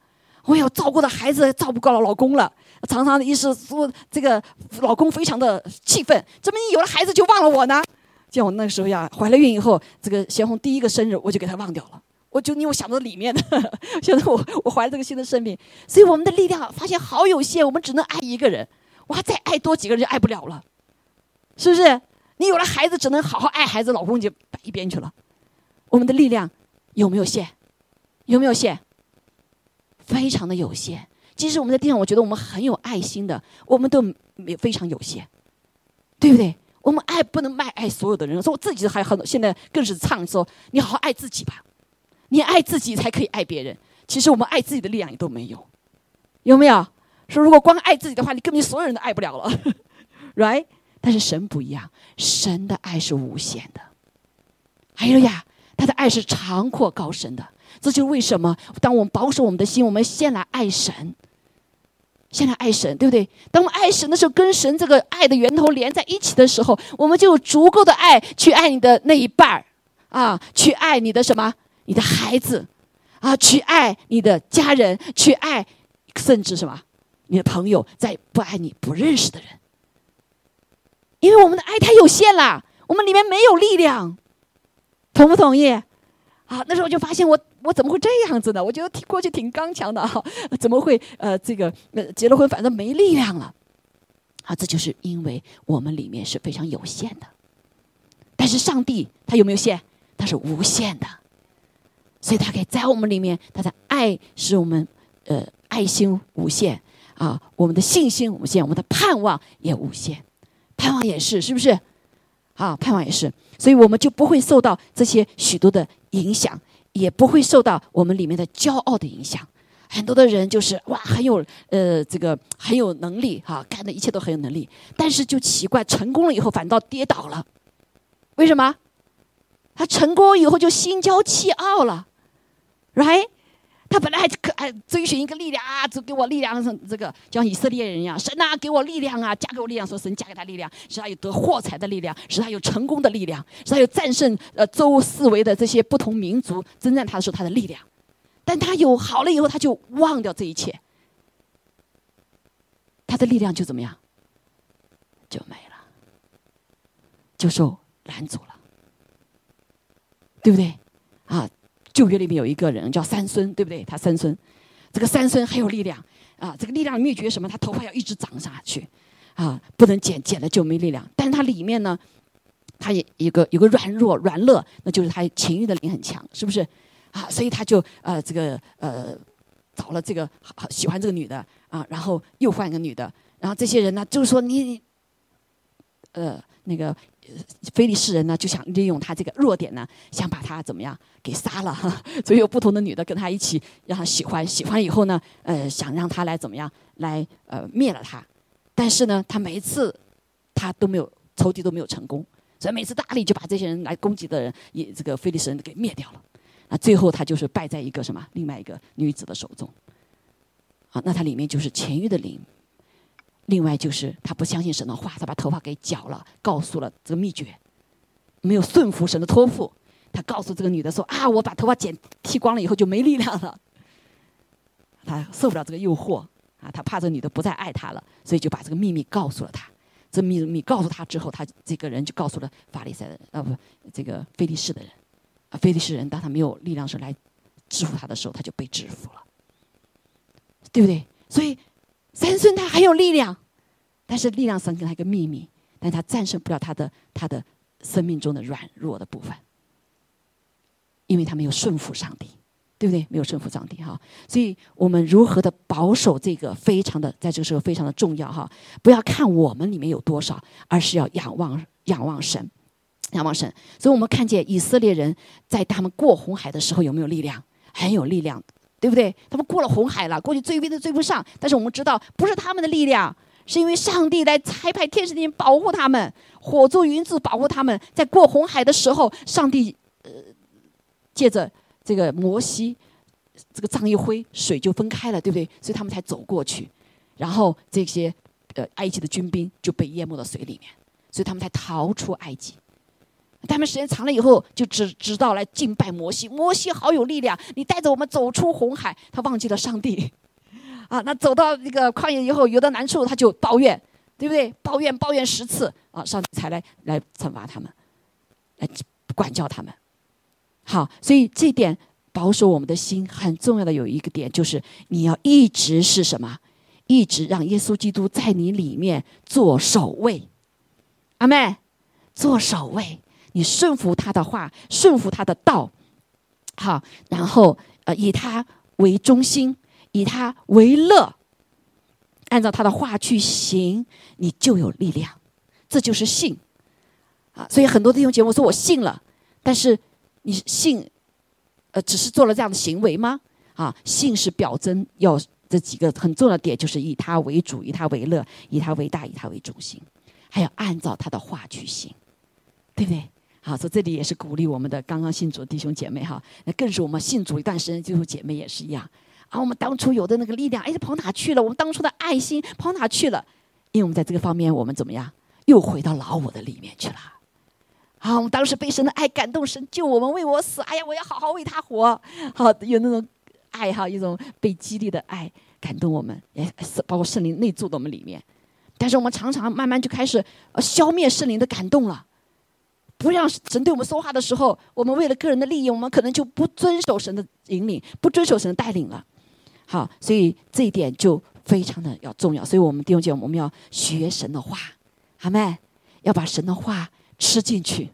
我要照顾的孩子照顾够了老公了，常常的意思说这个老公非常的气愤，怎么你有了孩子就忘了我呢？像我那个时候呀，怀了孕以后，这个贤红第一个生日我就给他忘掉了，我就因为我想到里面的，现在我我怀了这个新的生命，所以我们的力量发现好有限，我们只能爱一个人，哇，再爱多几个人就爱不了了，是不是？你有了孩子只能好好爱孩子，老公就摆一边去了，我们的力量有没有限？有没有限？非常的有限，即使我们在地上，我觉得我们很有爱心的，我们都也非常有限，对不对？我们爱不能卖爱所有的人，说我自己还很，现在更是唱说你好好爱自己吧，你爱自己才可以爱别人。其实我们爱自己的力量也都没有，有没有？说如果光爱自己的话，你根本所有人都爱不了了，right？但是神不一样，神的爱是无限的。还有呀，他的爱是长阔高深的。这就是为什么，当我们保守我们的心，我们先来爱神，先来爱神，对不对？当我们爱神的时候，跟神这个爱的源头连在一起的时候，我们就有足够的爱去爱你的那一半儿啊，去爱你的什么？你的孩子啊，去爱你的家人，去爱甚至什么？你的朋友，在不爱你不认识的人，因为我们的爱太有限了，我们里面没有力量，同不同意？啊，那时候就发现我我怎么会这样子呢？我觉得挺过去挺刚强的哈，怎么会呃这个呃结了婚反正没力量了？啊，这就是因为我们里面是非常有限的，但是上帝他有没有限？他是无限的，所以他可以在我们里面，他的爱使我们呃爱心无限。啊，我们的信心无限，我们的盼望也无限，盼望也是，是不是？啊，盼望也是，所以我们就不会受到这些许多的影响，也不会受到我们里面的骄傲的影响。很多的人就是哇，很有呃，这个很有能力哈，干的一切都很有能力，但是就奇怪，成功了以后反倒跌倒了，为什么？他成功以后就心骄气傲了，right？他本来还可还追寻一个力量啊，就给我力量，这个就像以色列人一样，神呐，给我力量啊，加给我力量，说神加给他力量，使他有得获财的力量，使他有成功的力量，使他有战胜呃周四围的这些不同民族征战他的时候他的力量。但他有好了以后，他就忘掉这一切，他的力量就怎么样，就没了，就受拦阻了，对不对？啊。旧约里面有一个人叫三孙，对不对？他三孙，这个三孙很有力量啊。这个力量的秘诀什么？他头发要一直长下去，啊，不能剪，剪了就没力量。但是他里面呢，他也一个有个软弱软弱，那就是他情欲的灵很强，是不是？啊，所以他就呃这个呃找了这个喜欢这个女的啊，然后又换一个女的，然后这些人呢就是说你呃那个。非利士人呢，就想利用他这个弱点呢，想把他怎么样给杀了。所以有不同的女的跟他一起，让他喜欢，喜欢以后呢，呃，想让他来怎么样，来呃灭了他。但是呢，他每一次他都没有仇敌都没有成功，所以每次大力就把这些人来攻击的人，也这个非利士人给灭掉了。那最后他就是败在一个什么另外一个女子的手中。啊，那他里面就是前欲的灵。另外就是他不相信神的话，他把头发给绞了，告诉了这个秘诀，没有顺服神的托付。他告诉这个女的说：“啊，我把头发剪剃光了以后就没力量了。”他受不了这个诱惑啊，他怕这女的不再爱他了，所以就把这个秘密告诉了他。这秘密告诉他之后，他这个人就告诉了法利赛人，啊不，这个菲利士的人。啊，菲利士人当他没有力量时来制服他的时候，他就被制服了，对不对？所以。三孙他很有力量，但是力量神给他一个秘密，但他战胜不了他的他的生命中的软弱的部分，因为他没有顺服上帝，对不对？没有顺服上帝哈，所以我们如何的保守这个非常的在这个时候非常的重要哈，不要看我们里面有多少，而是要仰望仰望神，仰望神。所以我们看见以色列人在他们过红海的时候有没有力量？很有力量。对不对？他们过了红海了，过去追兵都追不上。但是我们知道，不是他们的力量，是因为上帝来差派天使天保护他们，火柱云柱保护他们。在过红海的时候，上帝呃借着这个摩西这个杖一挥，水就分开了，对不对？所以他们才走过去。然后这些呃埃及的军兵就被淹没到水里面，所以他们才逃出埃及。他们时间长了以后，就知知道来敬拜摩西。摩西好有力量，你带着我们走出红海。他忘记了上帝，啊，那走到那个旷野以后，有的难处他就抱怨，对不对？抱怨抱怨十次啊，上帝才来来惩罚他们，来管教他们。好，所以这点保守我们的心很重要的有一个点，就是你要一直是什么？一直让耶稣基督在你里面做守卫。阿妹，做守卫。你顺服他的话，顺服他的道，好，然后呃，以他为中心，以他为乐，按照他的话去行，你就有力量。这就是信啊！所以很多弟兄姐妹说我信了，但是你信，呃，只是做了这样的行为吗？啊，信是表征，要这几个很重要的点，就是以他为主，以他为乐，以他为大，以他为中心，还要按照他的话去行，对不对？好，所以这里也是鼓励我们的刚刚信主的弟兄姐妹哈，那更是我们信主一段时间，弟兄姐妹也是一样。啊，我们当初有的那个力量，哎，跑哪去了？我们当初的爱心跑哪去了？因为我们在这个方面，我们怎么样？又回到老我的里面去了。啊，我们当时被神的爱感动，神救我们，为我死。哎呀，我要好好为他活。好，有那种爱哈，一种被激励的爱感动我们，也包括圣灵内住的我们里面。但是我们常常慢慢就开始消灭圣灵的感动了，不让神对我们说话的时候，我们为了个人的利益，我们可能就不遵守神的引领，不遵守神的带领了。好，所以这一点就非常的要重要。所以我们弟兄姐妹，我们要学神的话，好没？要把神的话吃进去。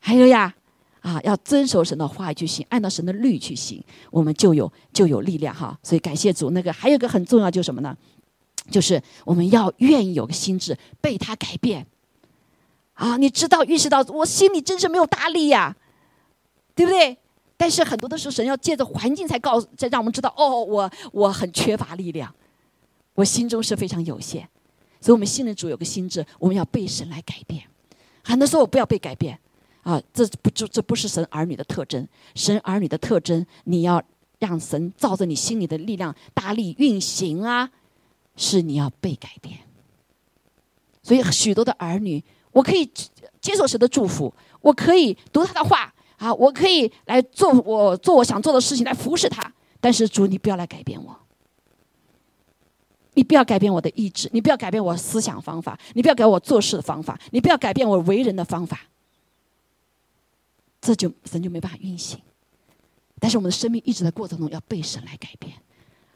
还有呀，啊，要遵守神的话去行，按照神的律去行，我们就有就有力量哈。所以感谢主。那个还有一个很重要，就是什么呢？就是我们要愿意有个心智被他改变。啊，你知道意识到我心里真是没有大力呀，对不对？但是很多的时候，神要借着环境才告，才让我们知道，哦，我我很缺乏力量，我心中是非常有限，所以，我们信任主有个心智，我们要被神来改变。很多时候，我不要被改变，啊，这不就这不是神儿女的特征。神儿女的特征，你要让神照着你心里的力量大力运行啊，是你要被改变。所以，许多的儿女，我可以接受神的祝福，我可以读他的话。啊，我可以来做我做我想做的事情来服侍他，但是主，你不要来改变我，你不要改变我的意志，你不要改变我思想方法，你不要改我做事的方法，你不要改变我为人的方法，这就神就没办法运行。但是我们的生命一直在过程中要被神来改变，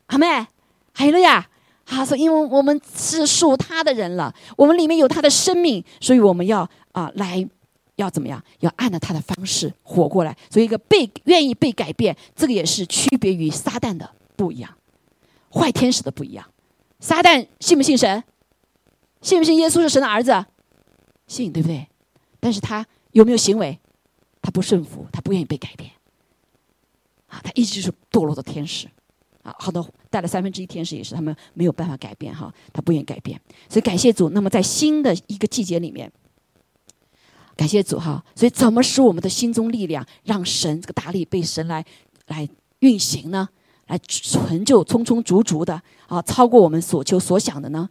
阿妹，还有了呀，他说，因为我们是属他的人了，我们里面有他的生命，所以我们要啊来。要怎么样？要按照他的方式活过来。所以，一个被愿意被改变，这个也是区别于撒旦的不一样，坏天使的不一样。撒旦信不信神？信不信耶稣是神的儿子？信，对不对？但是他有没有行为？他不顺服，他不愿意被改变。啊，他一直是堕落的天使。啊，好多带了三分之一天使也是他们没有办法改变哈，他不愿意改变。所以感谢主。那么在新的一个季节里面。感谢主哈，所以怎么使我们的心中力量，让神这个大力被神来来运行呢？来成就充充足足的啊，超过我们所求所想的呢？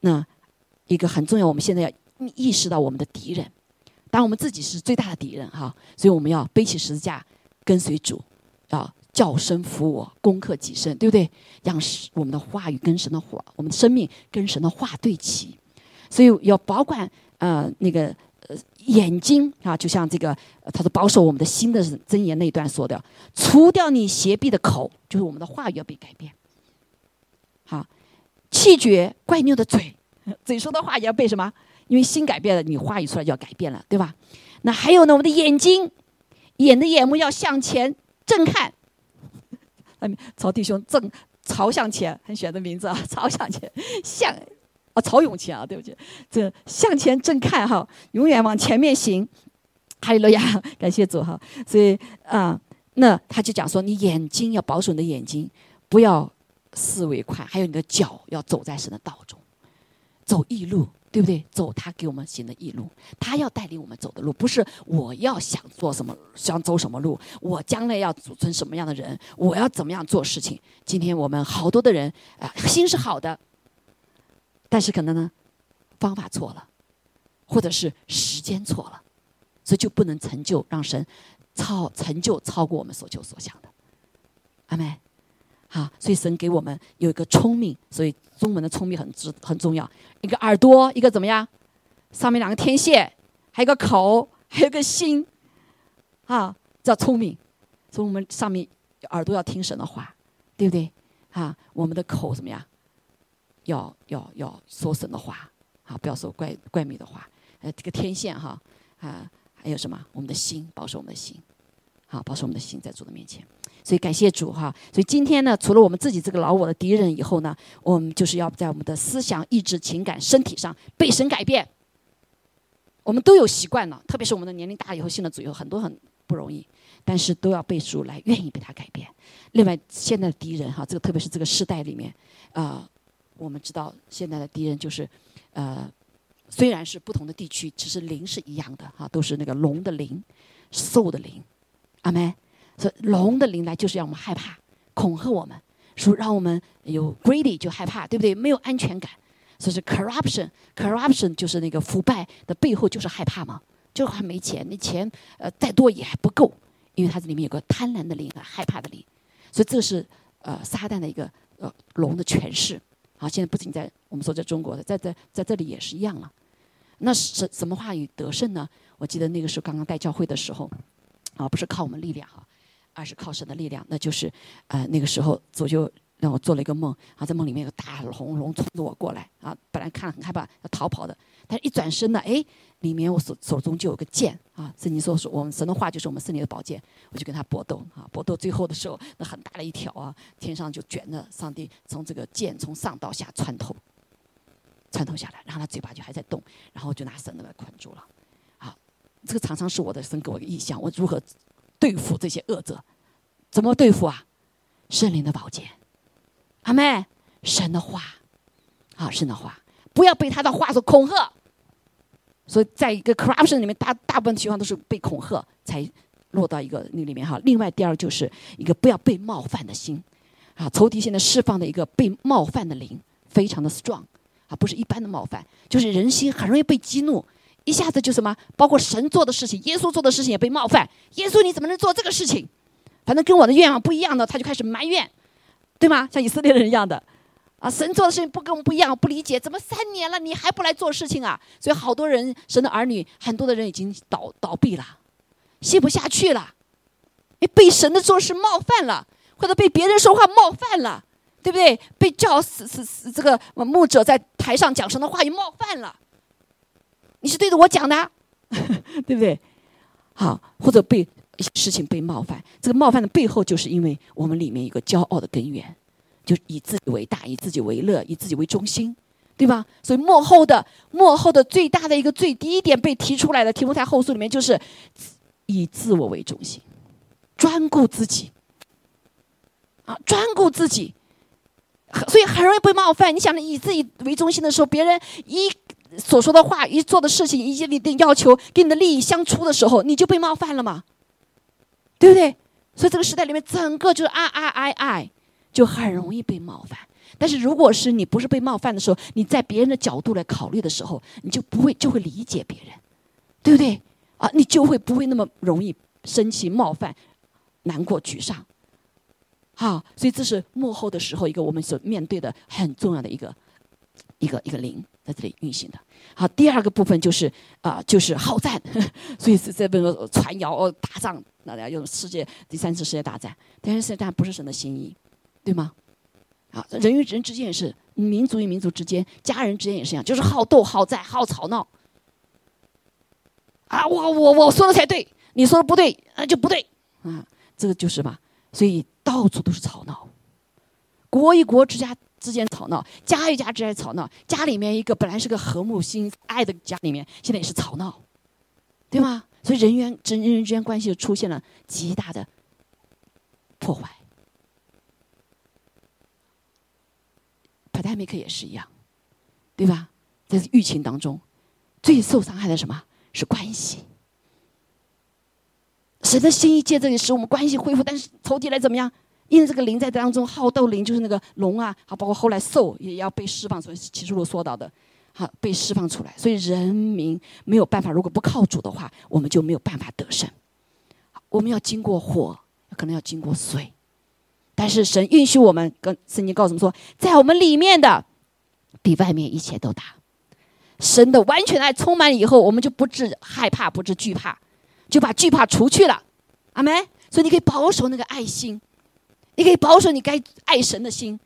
那一个很重要，我们现在要意识到我们的敌人，当我们自己是最大的敌人哈，所以我们要背起十字架跟随主，要叫声服我，攻克己身，对不对？让我们的话语跟神的话，我们的生命跟神的话对齐，所以要保管呃那个呃。眼睛啊，就像这个，他说保守我们的心的真言那一段说的，除掉你邪僻的口，就是我们的话语要被改变。好，气绝怪拗的嘴，嘴说的话也要被什么？因为心改变了，你话语出来就要改变了，对吧？那还有呢，我们的眼睛，眼的眼目要向前正看。曹弟兄正朝向前，很喜欢的名字啊，朝向前向。啊，曹永前啊，对不起，这向前正看哈，永远往前面行。哈利路亚，感谢主哈。所以啊，那他就讲说，你眼睛要保守你的眼睛，不要思维快，还有你的脚要走在神的道中，走义路，对不对？走他给我们行的义路，他要带领我们走的路，不是我要想做什么，想走什么路，我将来要组成什么样的人，我要怎么样做事情。今天我们好多的人啊，心是好的。但是可能呢，方法错了，或者是时间错了，所以就不能成就，让神超成就超过我们所求所想的，阿妹，好，所以神给我们有一个聪明，所以中文的聪明很值很重要，一个耳朵，一个怎么样？上面两个天线，还有个口，还有个心，啊，叫聪明。所以我们上面耳朵要听神的话，对不对？啊，我们的口怎么样？要要要说神的话，啊，不要说怪怪秘的话。呃，这个天线哈，啊，还有什么？我们的心，保守我们的心，好，保守我们的心在主的面前。所以感谢主哈。所以今天呢，除了我们自己这个老我的敌人以后呢，我们就是要在我们的思想、意志、情感、身体上被神改变。我们都有习惯了，特别是我们的年龄大以后，信了主以后，很多很不容易，但是都要被主来愿意被他改变。另外，现在的敌人哈，这个特别是这个时代里面，啊，我们知道现在的敌人就是，呃，虽然是不同的地区，其实灵是一样的哈，都是那个龙的灵，兽的灵，阿门。所以龙的灵来就是让我们害怕，恐吓我们，说让我们有 greedy 就害怕，对不对？没有安全感。所以是 corruption，corruption 就是那个腐败的背后就是害怕嘛，就还没钱，那钱呃再多也还不够，因为它这里面有个贪婪的灵和害怕的灵。所以这是呃撒旦的一个呃龙的诠释。好，现在不仅在我们说在中国的，在在在这里也是一样了。那什什么话语得胜呢？我记得那个时候刚刚带教会的时候，啊，不是靠我们力量哈，二是靠神的力量。那就是呃那个时候主就让我做了一个梦，啊，在梦里面有大龙龙冲着我过来，啊，本来看很害怕要逃跑的，但是一转身呢，哎。里面我手手中就有个剑啊，圣经说说我们神的话就是我们圣灵的宝剑，我就跟他搏斗啊，搏斗最后的时候，那很大的一条啊，天上就卷着上帝从这个剑从上到下穿透，穿透下来，然后他嘴巴就还在动，然后就拿绳子来捆住了，啊，这个常常是我的神给我一个意象，我如何对付这些恶者？怎么对付啊？圣灵的宝剑，阿妹，神的话，啊，神的话，不要被他的话所恐吓。所以，在一个 corruption 里面，大大部分情况都是被恐吓才落到一个那里面哈。另外，第二就是一个不要被冒犯的心，啊，仇敌现在释放的一个被冒犯的灵，非常的 strong，啊，不是一般的冒犯，就是人心很容易被激怒，一下子就什么，包括神做的事情，耶稣做的事情也被冒犯。耶稣你怎么能做这个事情？反正跟我的愿望不一样的，他就开始埋怨，对吗？像以色列人一样的。啊，神做的事情不跟我们不一样，不理解，怎么三年了你还不来做事情啊？所以好多人，神的儿女，很多的人已经倒倒闭了，写不下去了，你被神的做事冒犯了，或者被别人说话冒犯了，对不对？被叫死死死这个牧者在台上讲神的话语冒犯了，你是对着我讲的，对不对？好，或者被事情被冒犯，这个冒犯的背后，就是因为我们里面有个骄傲的根源。就以自己为大，以自己为乐，以自己为中心，对吧？所以幕后的幕后的最大的一个最低点被提出来的题目在后述里面就是以自我为中心，专顾自己啊，专顾自己，所以很容易被冒犯。你想着，以自己为中心的时候，别人一所说的话、一做的事情、以及你的要求跟你的利益相处的时候，你就被冒犯了嘛，对不对？所以这个时代里面，整个就是爱爱爱爱。就很容易被冒犯，但是如果是你不是被冒犯的时候，你在别人的角度来考虑的时候，你就不会就会理解别人，对不对？啊，你就会不会那么容易生气、冒犯、难过、沮丧。好，所以这是幕后的时候一个我们所面对的很重要的一个一个一个灵在这里运行的。好，第二个部分就是啊，就是好战，所以是这边传谣，打仗，那要用世界第三次世界大战，但是世界大战不是神的心意。对吗？啊，人与人之间也是，民族与民族之间，家人之间也是一样，就是好斗、好战、好吵闹。啊，我我我说的才对，你说的不对，那就不对。啊，这个就是嘛，所以到处都是吵闹，国与国之家之间吵闹，家与家之间吵闹，家里面一个本来是个和睦心爱的家里面，现在也是吵闹，对吗？所以人员人人之间关系出现了极大的破坏。pandemic 也是一样，对吧？在疫情当中，最受伤害的什么是关系？神的心意借这里使我们关系恢复，但是仇敌来怎么样？因为这个灵在当中，好斗灵就是那个龙啊，好包括后来兽也要被释放出来。启示录说到的，好被释放出来。所以人民没有办法，如果不靠主的话，我们就没有办法得胜。我们要经过火，可能要经过水。但是神允许我们跟圣经告诉我们说，在我们里面的比外面一切都大。神的完全爱充满以后，我们就不致害怕，不致惧怕，就把惧怕除去了。阿门。所以你可以保守那个爱心，你可以保守你该爱神的心，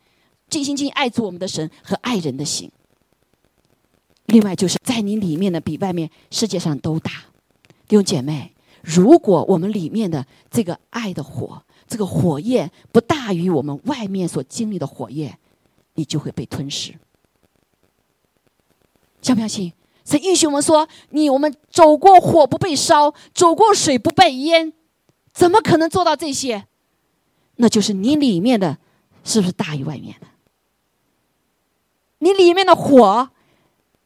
尽心尽意爱主我们的神和爱人的心。另外就是在你里面的比外面世界上都大。弟兄姐妹，如果我们里面的这个爱的火，这个火焰不大于我们外面所经历的火焰，你就会被吞噬。相不相信？神允许我们说：“你我们走过火不被烧，走过水不被淹。”怎么可能做到这些？那就是你里面的，是不是大于外面的？你里面的火，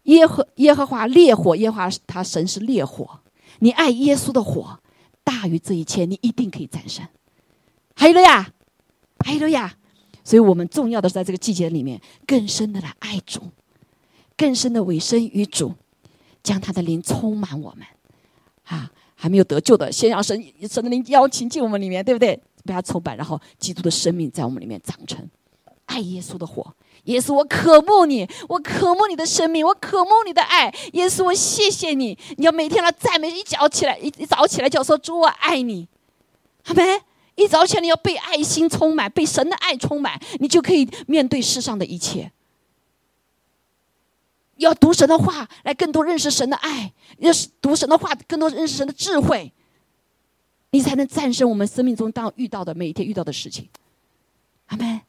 耶和耶和华烈火，耶和华他神是烈火，你爱耶稣的火大于这一切，你一定可以战胜。还有了呀，还有了呀，所以我们重要的是在这个季节里面，更深的来爱主，更深的委身于主，将他的灵充满我们。啊，还没有得救的，先让神神的灵邀请进我们里面，对不对？被他充满，然后基督的生命在我们里面长成，爱耶稣的火。耶稣，我渴慕你，我渴慕你的生命，我渴慕你的爱。耶稣，我谢谢你。你要每天来赞美，一早起来，一一早起来就要说主，我爱你。好没？一早起来你要被爱心充满，被神的爱充满，你就可以面对世上的一切。要读神的话，来更多认识神的爱；要是读神的话，更多认识神的智慧，你才能战胜我们生命中当遇到的每一天遇到的事情。阿门。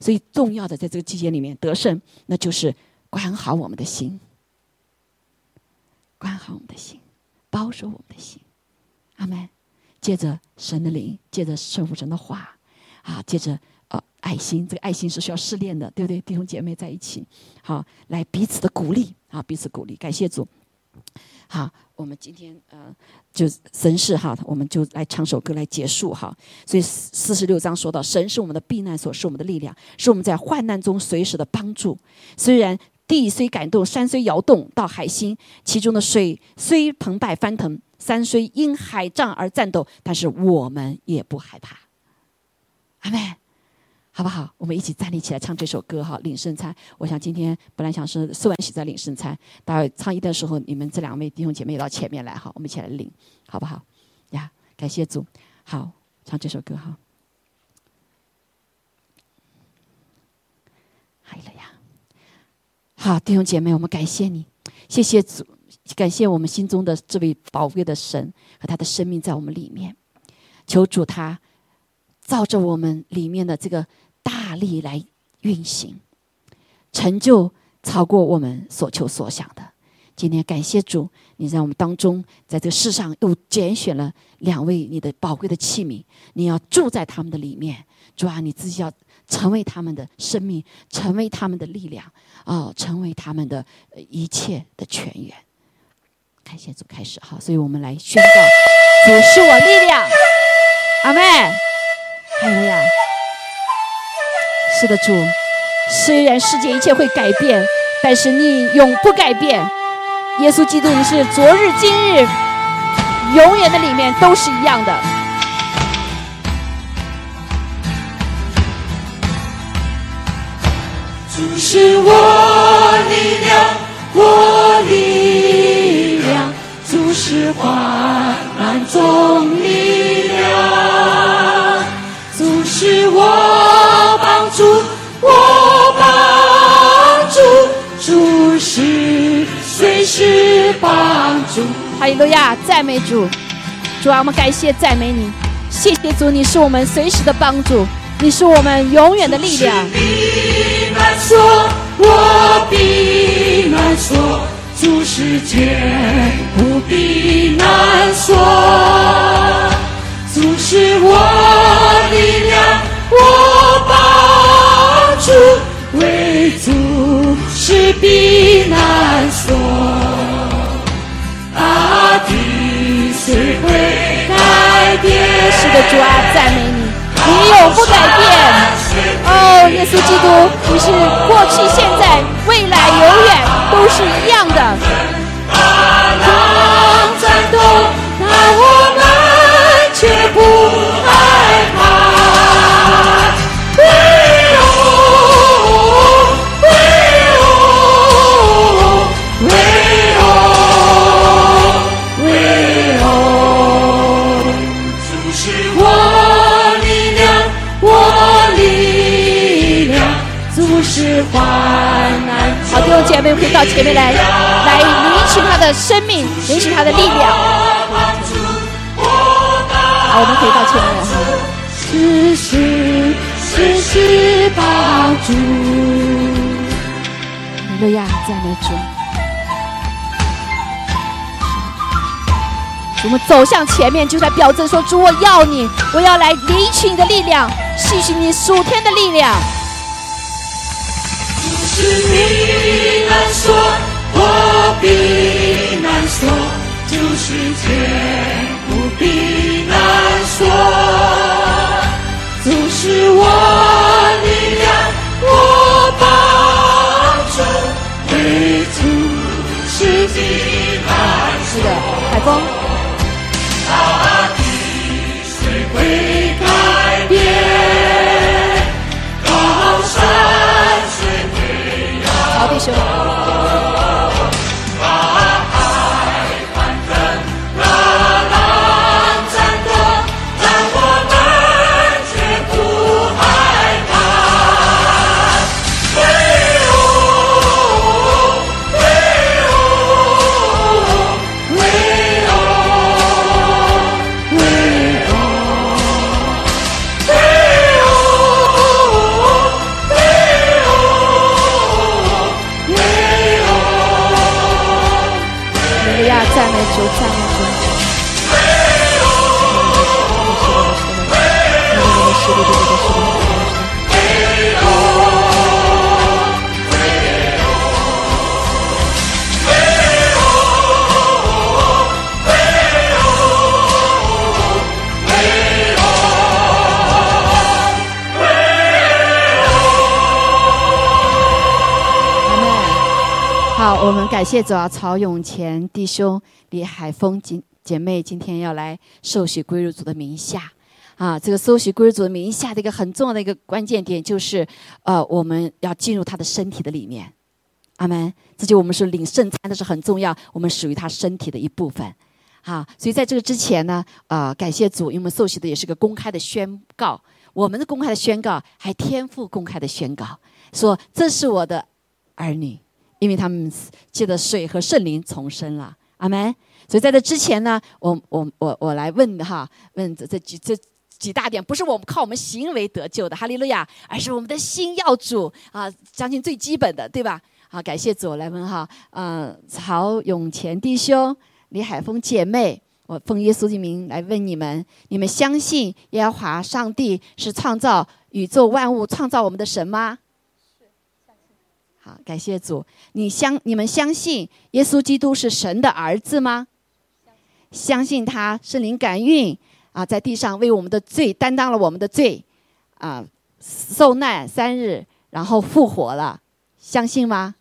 所以，重要的在这个季节里面得胜，那就是管好我们的心，管好我们的心，保守我们的心。阿门。借着神的灵，借着圣父神的话，啊，借着呃爱心，这个爱心是需要试炼的，对不对？弟兄姐妹在一起，好，来彼此的鼓励，啊，彼此鼓励，感谢主。好，我们今天呃，就神是哈，我们就来唱首歌来结束哈。所以四四十六章说到，神是我们的避难所，是我们的力量，是我们在患难中随时的帮助。虽然地虽感动，山虽摇动，到海心，其中的水虽澎湃翻腾，山虽因海涨而战斗，但是我们也不害怕。阿妹。好不好？我们一起站立起来唱这首歌哈，领圣餐。我想今天本来想是四完喜在领圣餐，待会唱一的时候，你们这两位弟兄姐妹到前面来哈，我们一起来领，好不好？呀，感谢主，好，唱这首歌哈。嗨了呀，好，弟兄姐妹，我们感谢你，谢谢主，感谢我们心中的这位宝贵的神和他的生命在我们里面，求主他照着我们里面的这个。力来运行，成就超过我们所求所想的。今天感谢主，你在我们当中，在这世上又拣选了两位你的宝贵的器皿，你要住在他们的里面。主啊，你自己要成为他们的生命，成为他们的力量，哦，成为他们的一切的泉源。感谢主，开始好，所以我们来宣告：主是我力量。阿妹，还有呀。是的，主。虽然世界一切会改变，但是你永不改变。耶稣基督，你是昨日、今日、永远的里面都是一样的。主是我力量，我力量。主是患难中力量。主是我。主，我帮助，主是随时帮助。哈利路亚，赞美主，主啊，我们感谢赞美你，谢谢主，你是我们随时的帮助，你是我们永远的力量。避难所，我避难所，主是坚不避难所，主是我力量，是避难所，大地虽会改变。是的，主啊，赞美你，你永不改变。哦，耶稣基督，你是过去、现在、未来、永远都是一样的。妹可以到前面来，来领取他的生命，领取他的力量。好，我们可以到前面来哈。时时时时帮助。路亚，赞美主。我们走向前面，就在表证说：“主，我要你，我要来领取你的力量，吸取你属天的力量。”是你难说，我必难说，就是天不必难说，就是我力量，我帮助，为主是的难是的，海峰，大地虽会改变，高山虽会摇。曹弟兄，谢主啊，曹永乾弟兄、李海峰姐姐妹今天要来受洗归入主的名下。啊，这个受洗归入主的名下的一个很重要的一个关键点就是，呃，我们要进入他的身体的里面。阿门。这就我们是领圣餐，那是很重要，我们属于他身体的一部分。好，所以在这个之前呢，呃，感谢主，因为我们受洗的也是个公开的宣告，我们的公开的宣告，还天父公开的宣告，说这是我的儿女，因为他们借着水和圣灵重生了。阿门。所以在这之前呢，我我我我来问的哈，问这这几这。几大点不是我们靠我们行为得救的，哈利路亚，而是我们的心要主啊，相信最基本的，对吧？好，感谢主，来问哈，嗯、曹永乾弟兄、李海峰姐妹，我奉耶稣的名来问你们：你们相信耶和华上帝是创造宇宙万物、创造我们的神吗？好，感谢主。你相你们相信耶稣基督是神的儿子吗？相信他是灵感孕啊，在地上为我们的罪担当了我们的罪啊，受难三日，然后复活了，相信吗？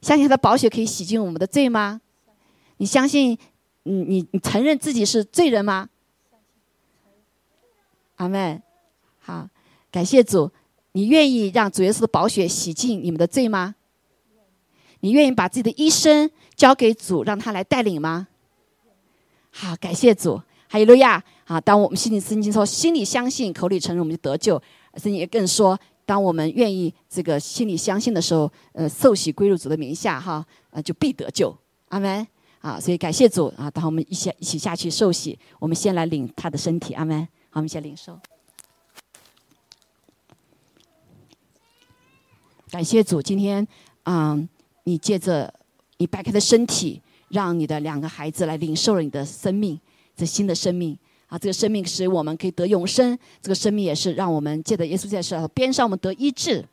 相信他的宝血可以洗净我们的罪吗？你相信？你你你承认自己是罪人吗？阿门。好，感谢主。你愿意让主耶稣的宝血洗净你们的罪吗？你愿意把自己的一生交给主，让他来带领吗？好，感谢主，哈利路亚！啊，当我们心里圣经说，心里相信，口里承认，我们就得救。圣经也更说，当我们愿意这个心里相信的时候，呃，受洗归入主的名下，哈，呃，就必得救。阿门。啊，所以感谢主啊！当我们一起一起下去受洗，我们先来领他的身体。阿门。好，我们先领受。感谢主，今天，嗯，你借着你掰开的身体，让你的两个孩子来领受了你的生命，这新的生命啊，这个生命使我们可以得永生，这个生命也是让我们借着耶稣在世边上我们得医治，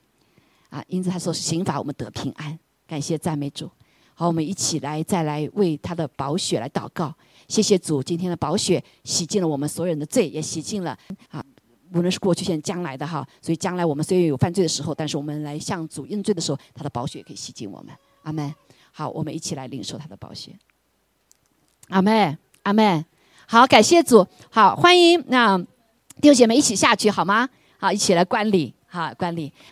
啊，因此他说刑罚我们得平安。感谢赞美主。好，我们一起来再来为他的宝血来祷告。谢谢主，今天的宝血洗净了我们所有人的罪，也洗净了啊，无论是过去、现在、将来的哈。所以将来我们虽然有犯罪的时候，但是我们来向主认罪的时候，他的宝血可以吸进我们。阿门。好，我们一起来领受他的宝血。阿妹，阿妹。好，感谢主。好，欢迎那弟兄姐妹一起下去好吗？好，一起来观礼。好，观礼。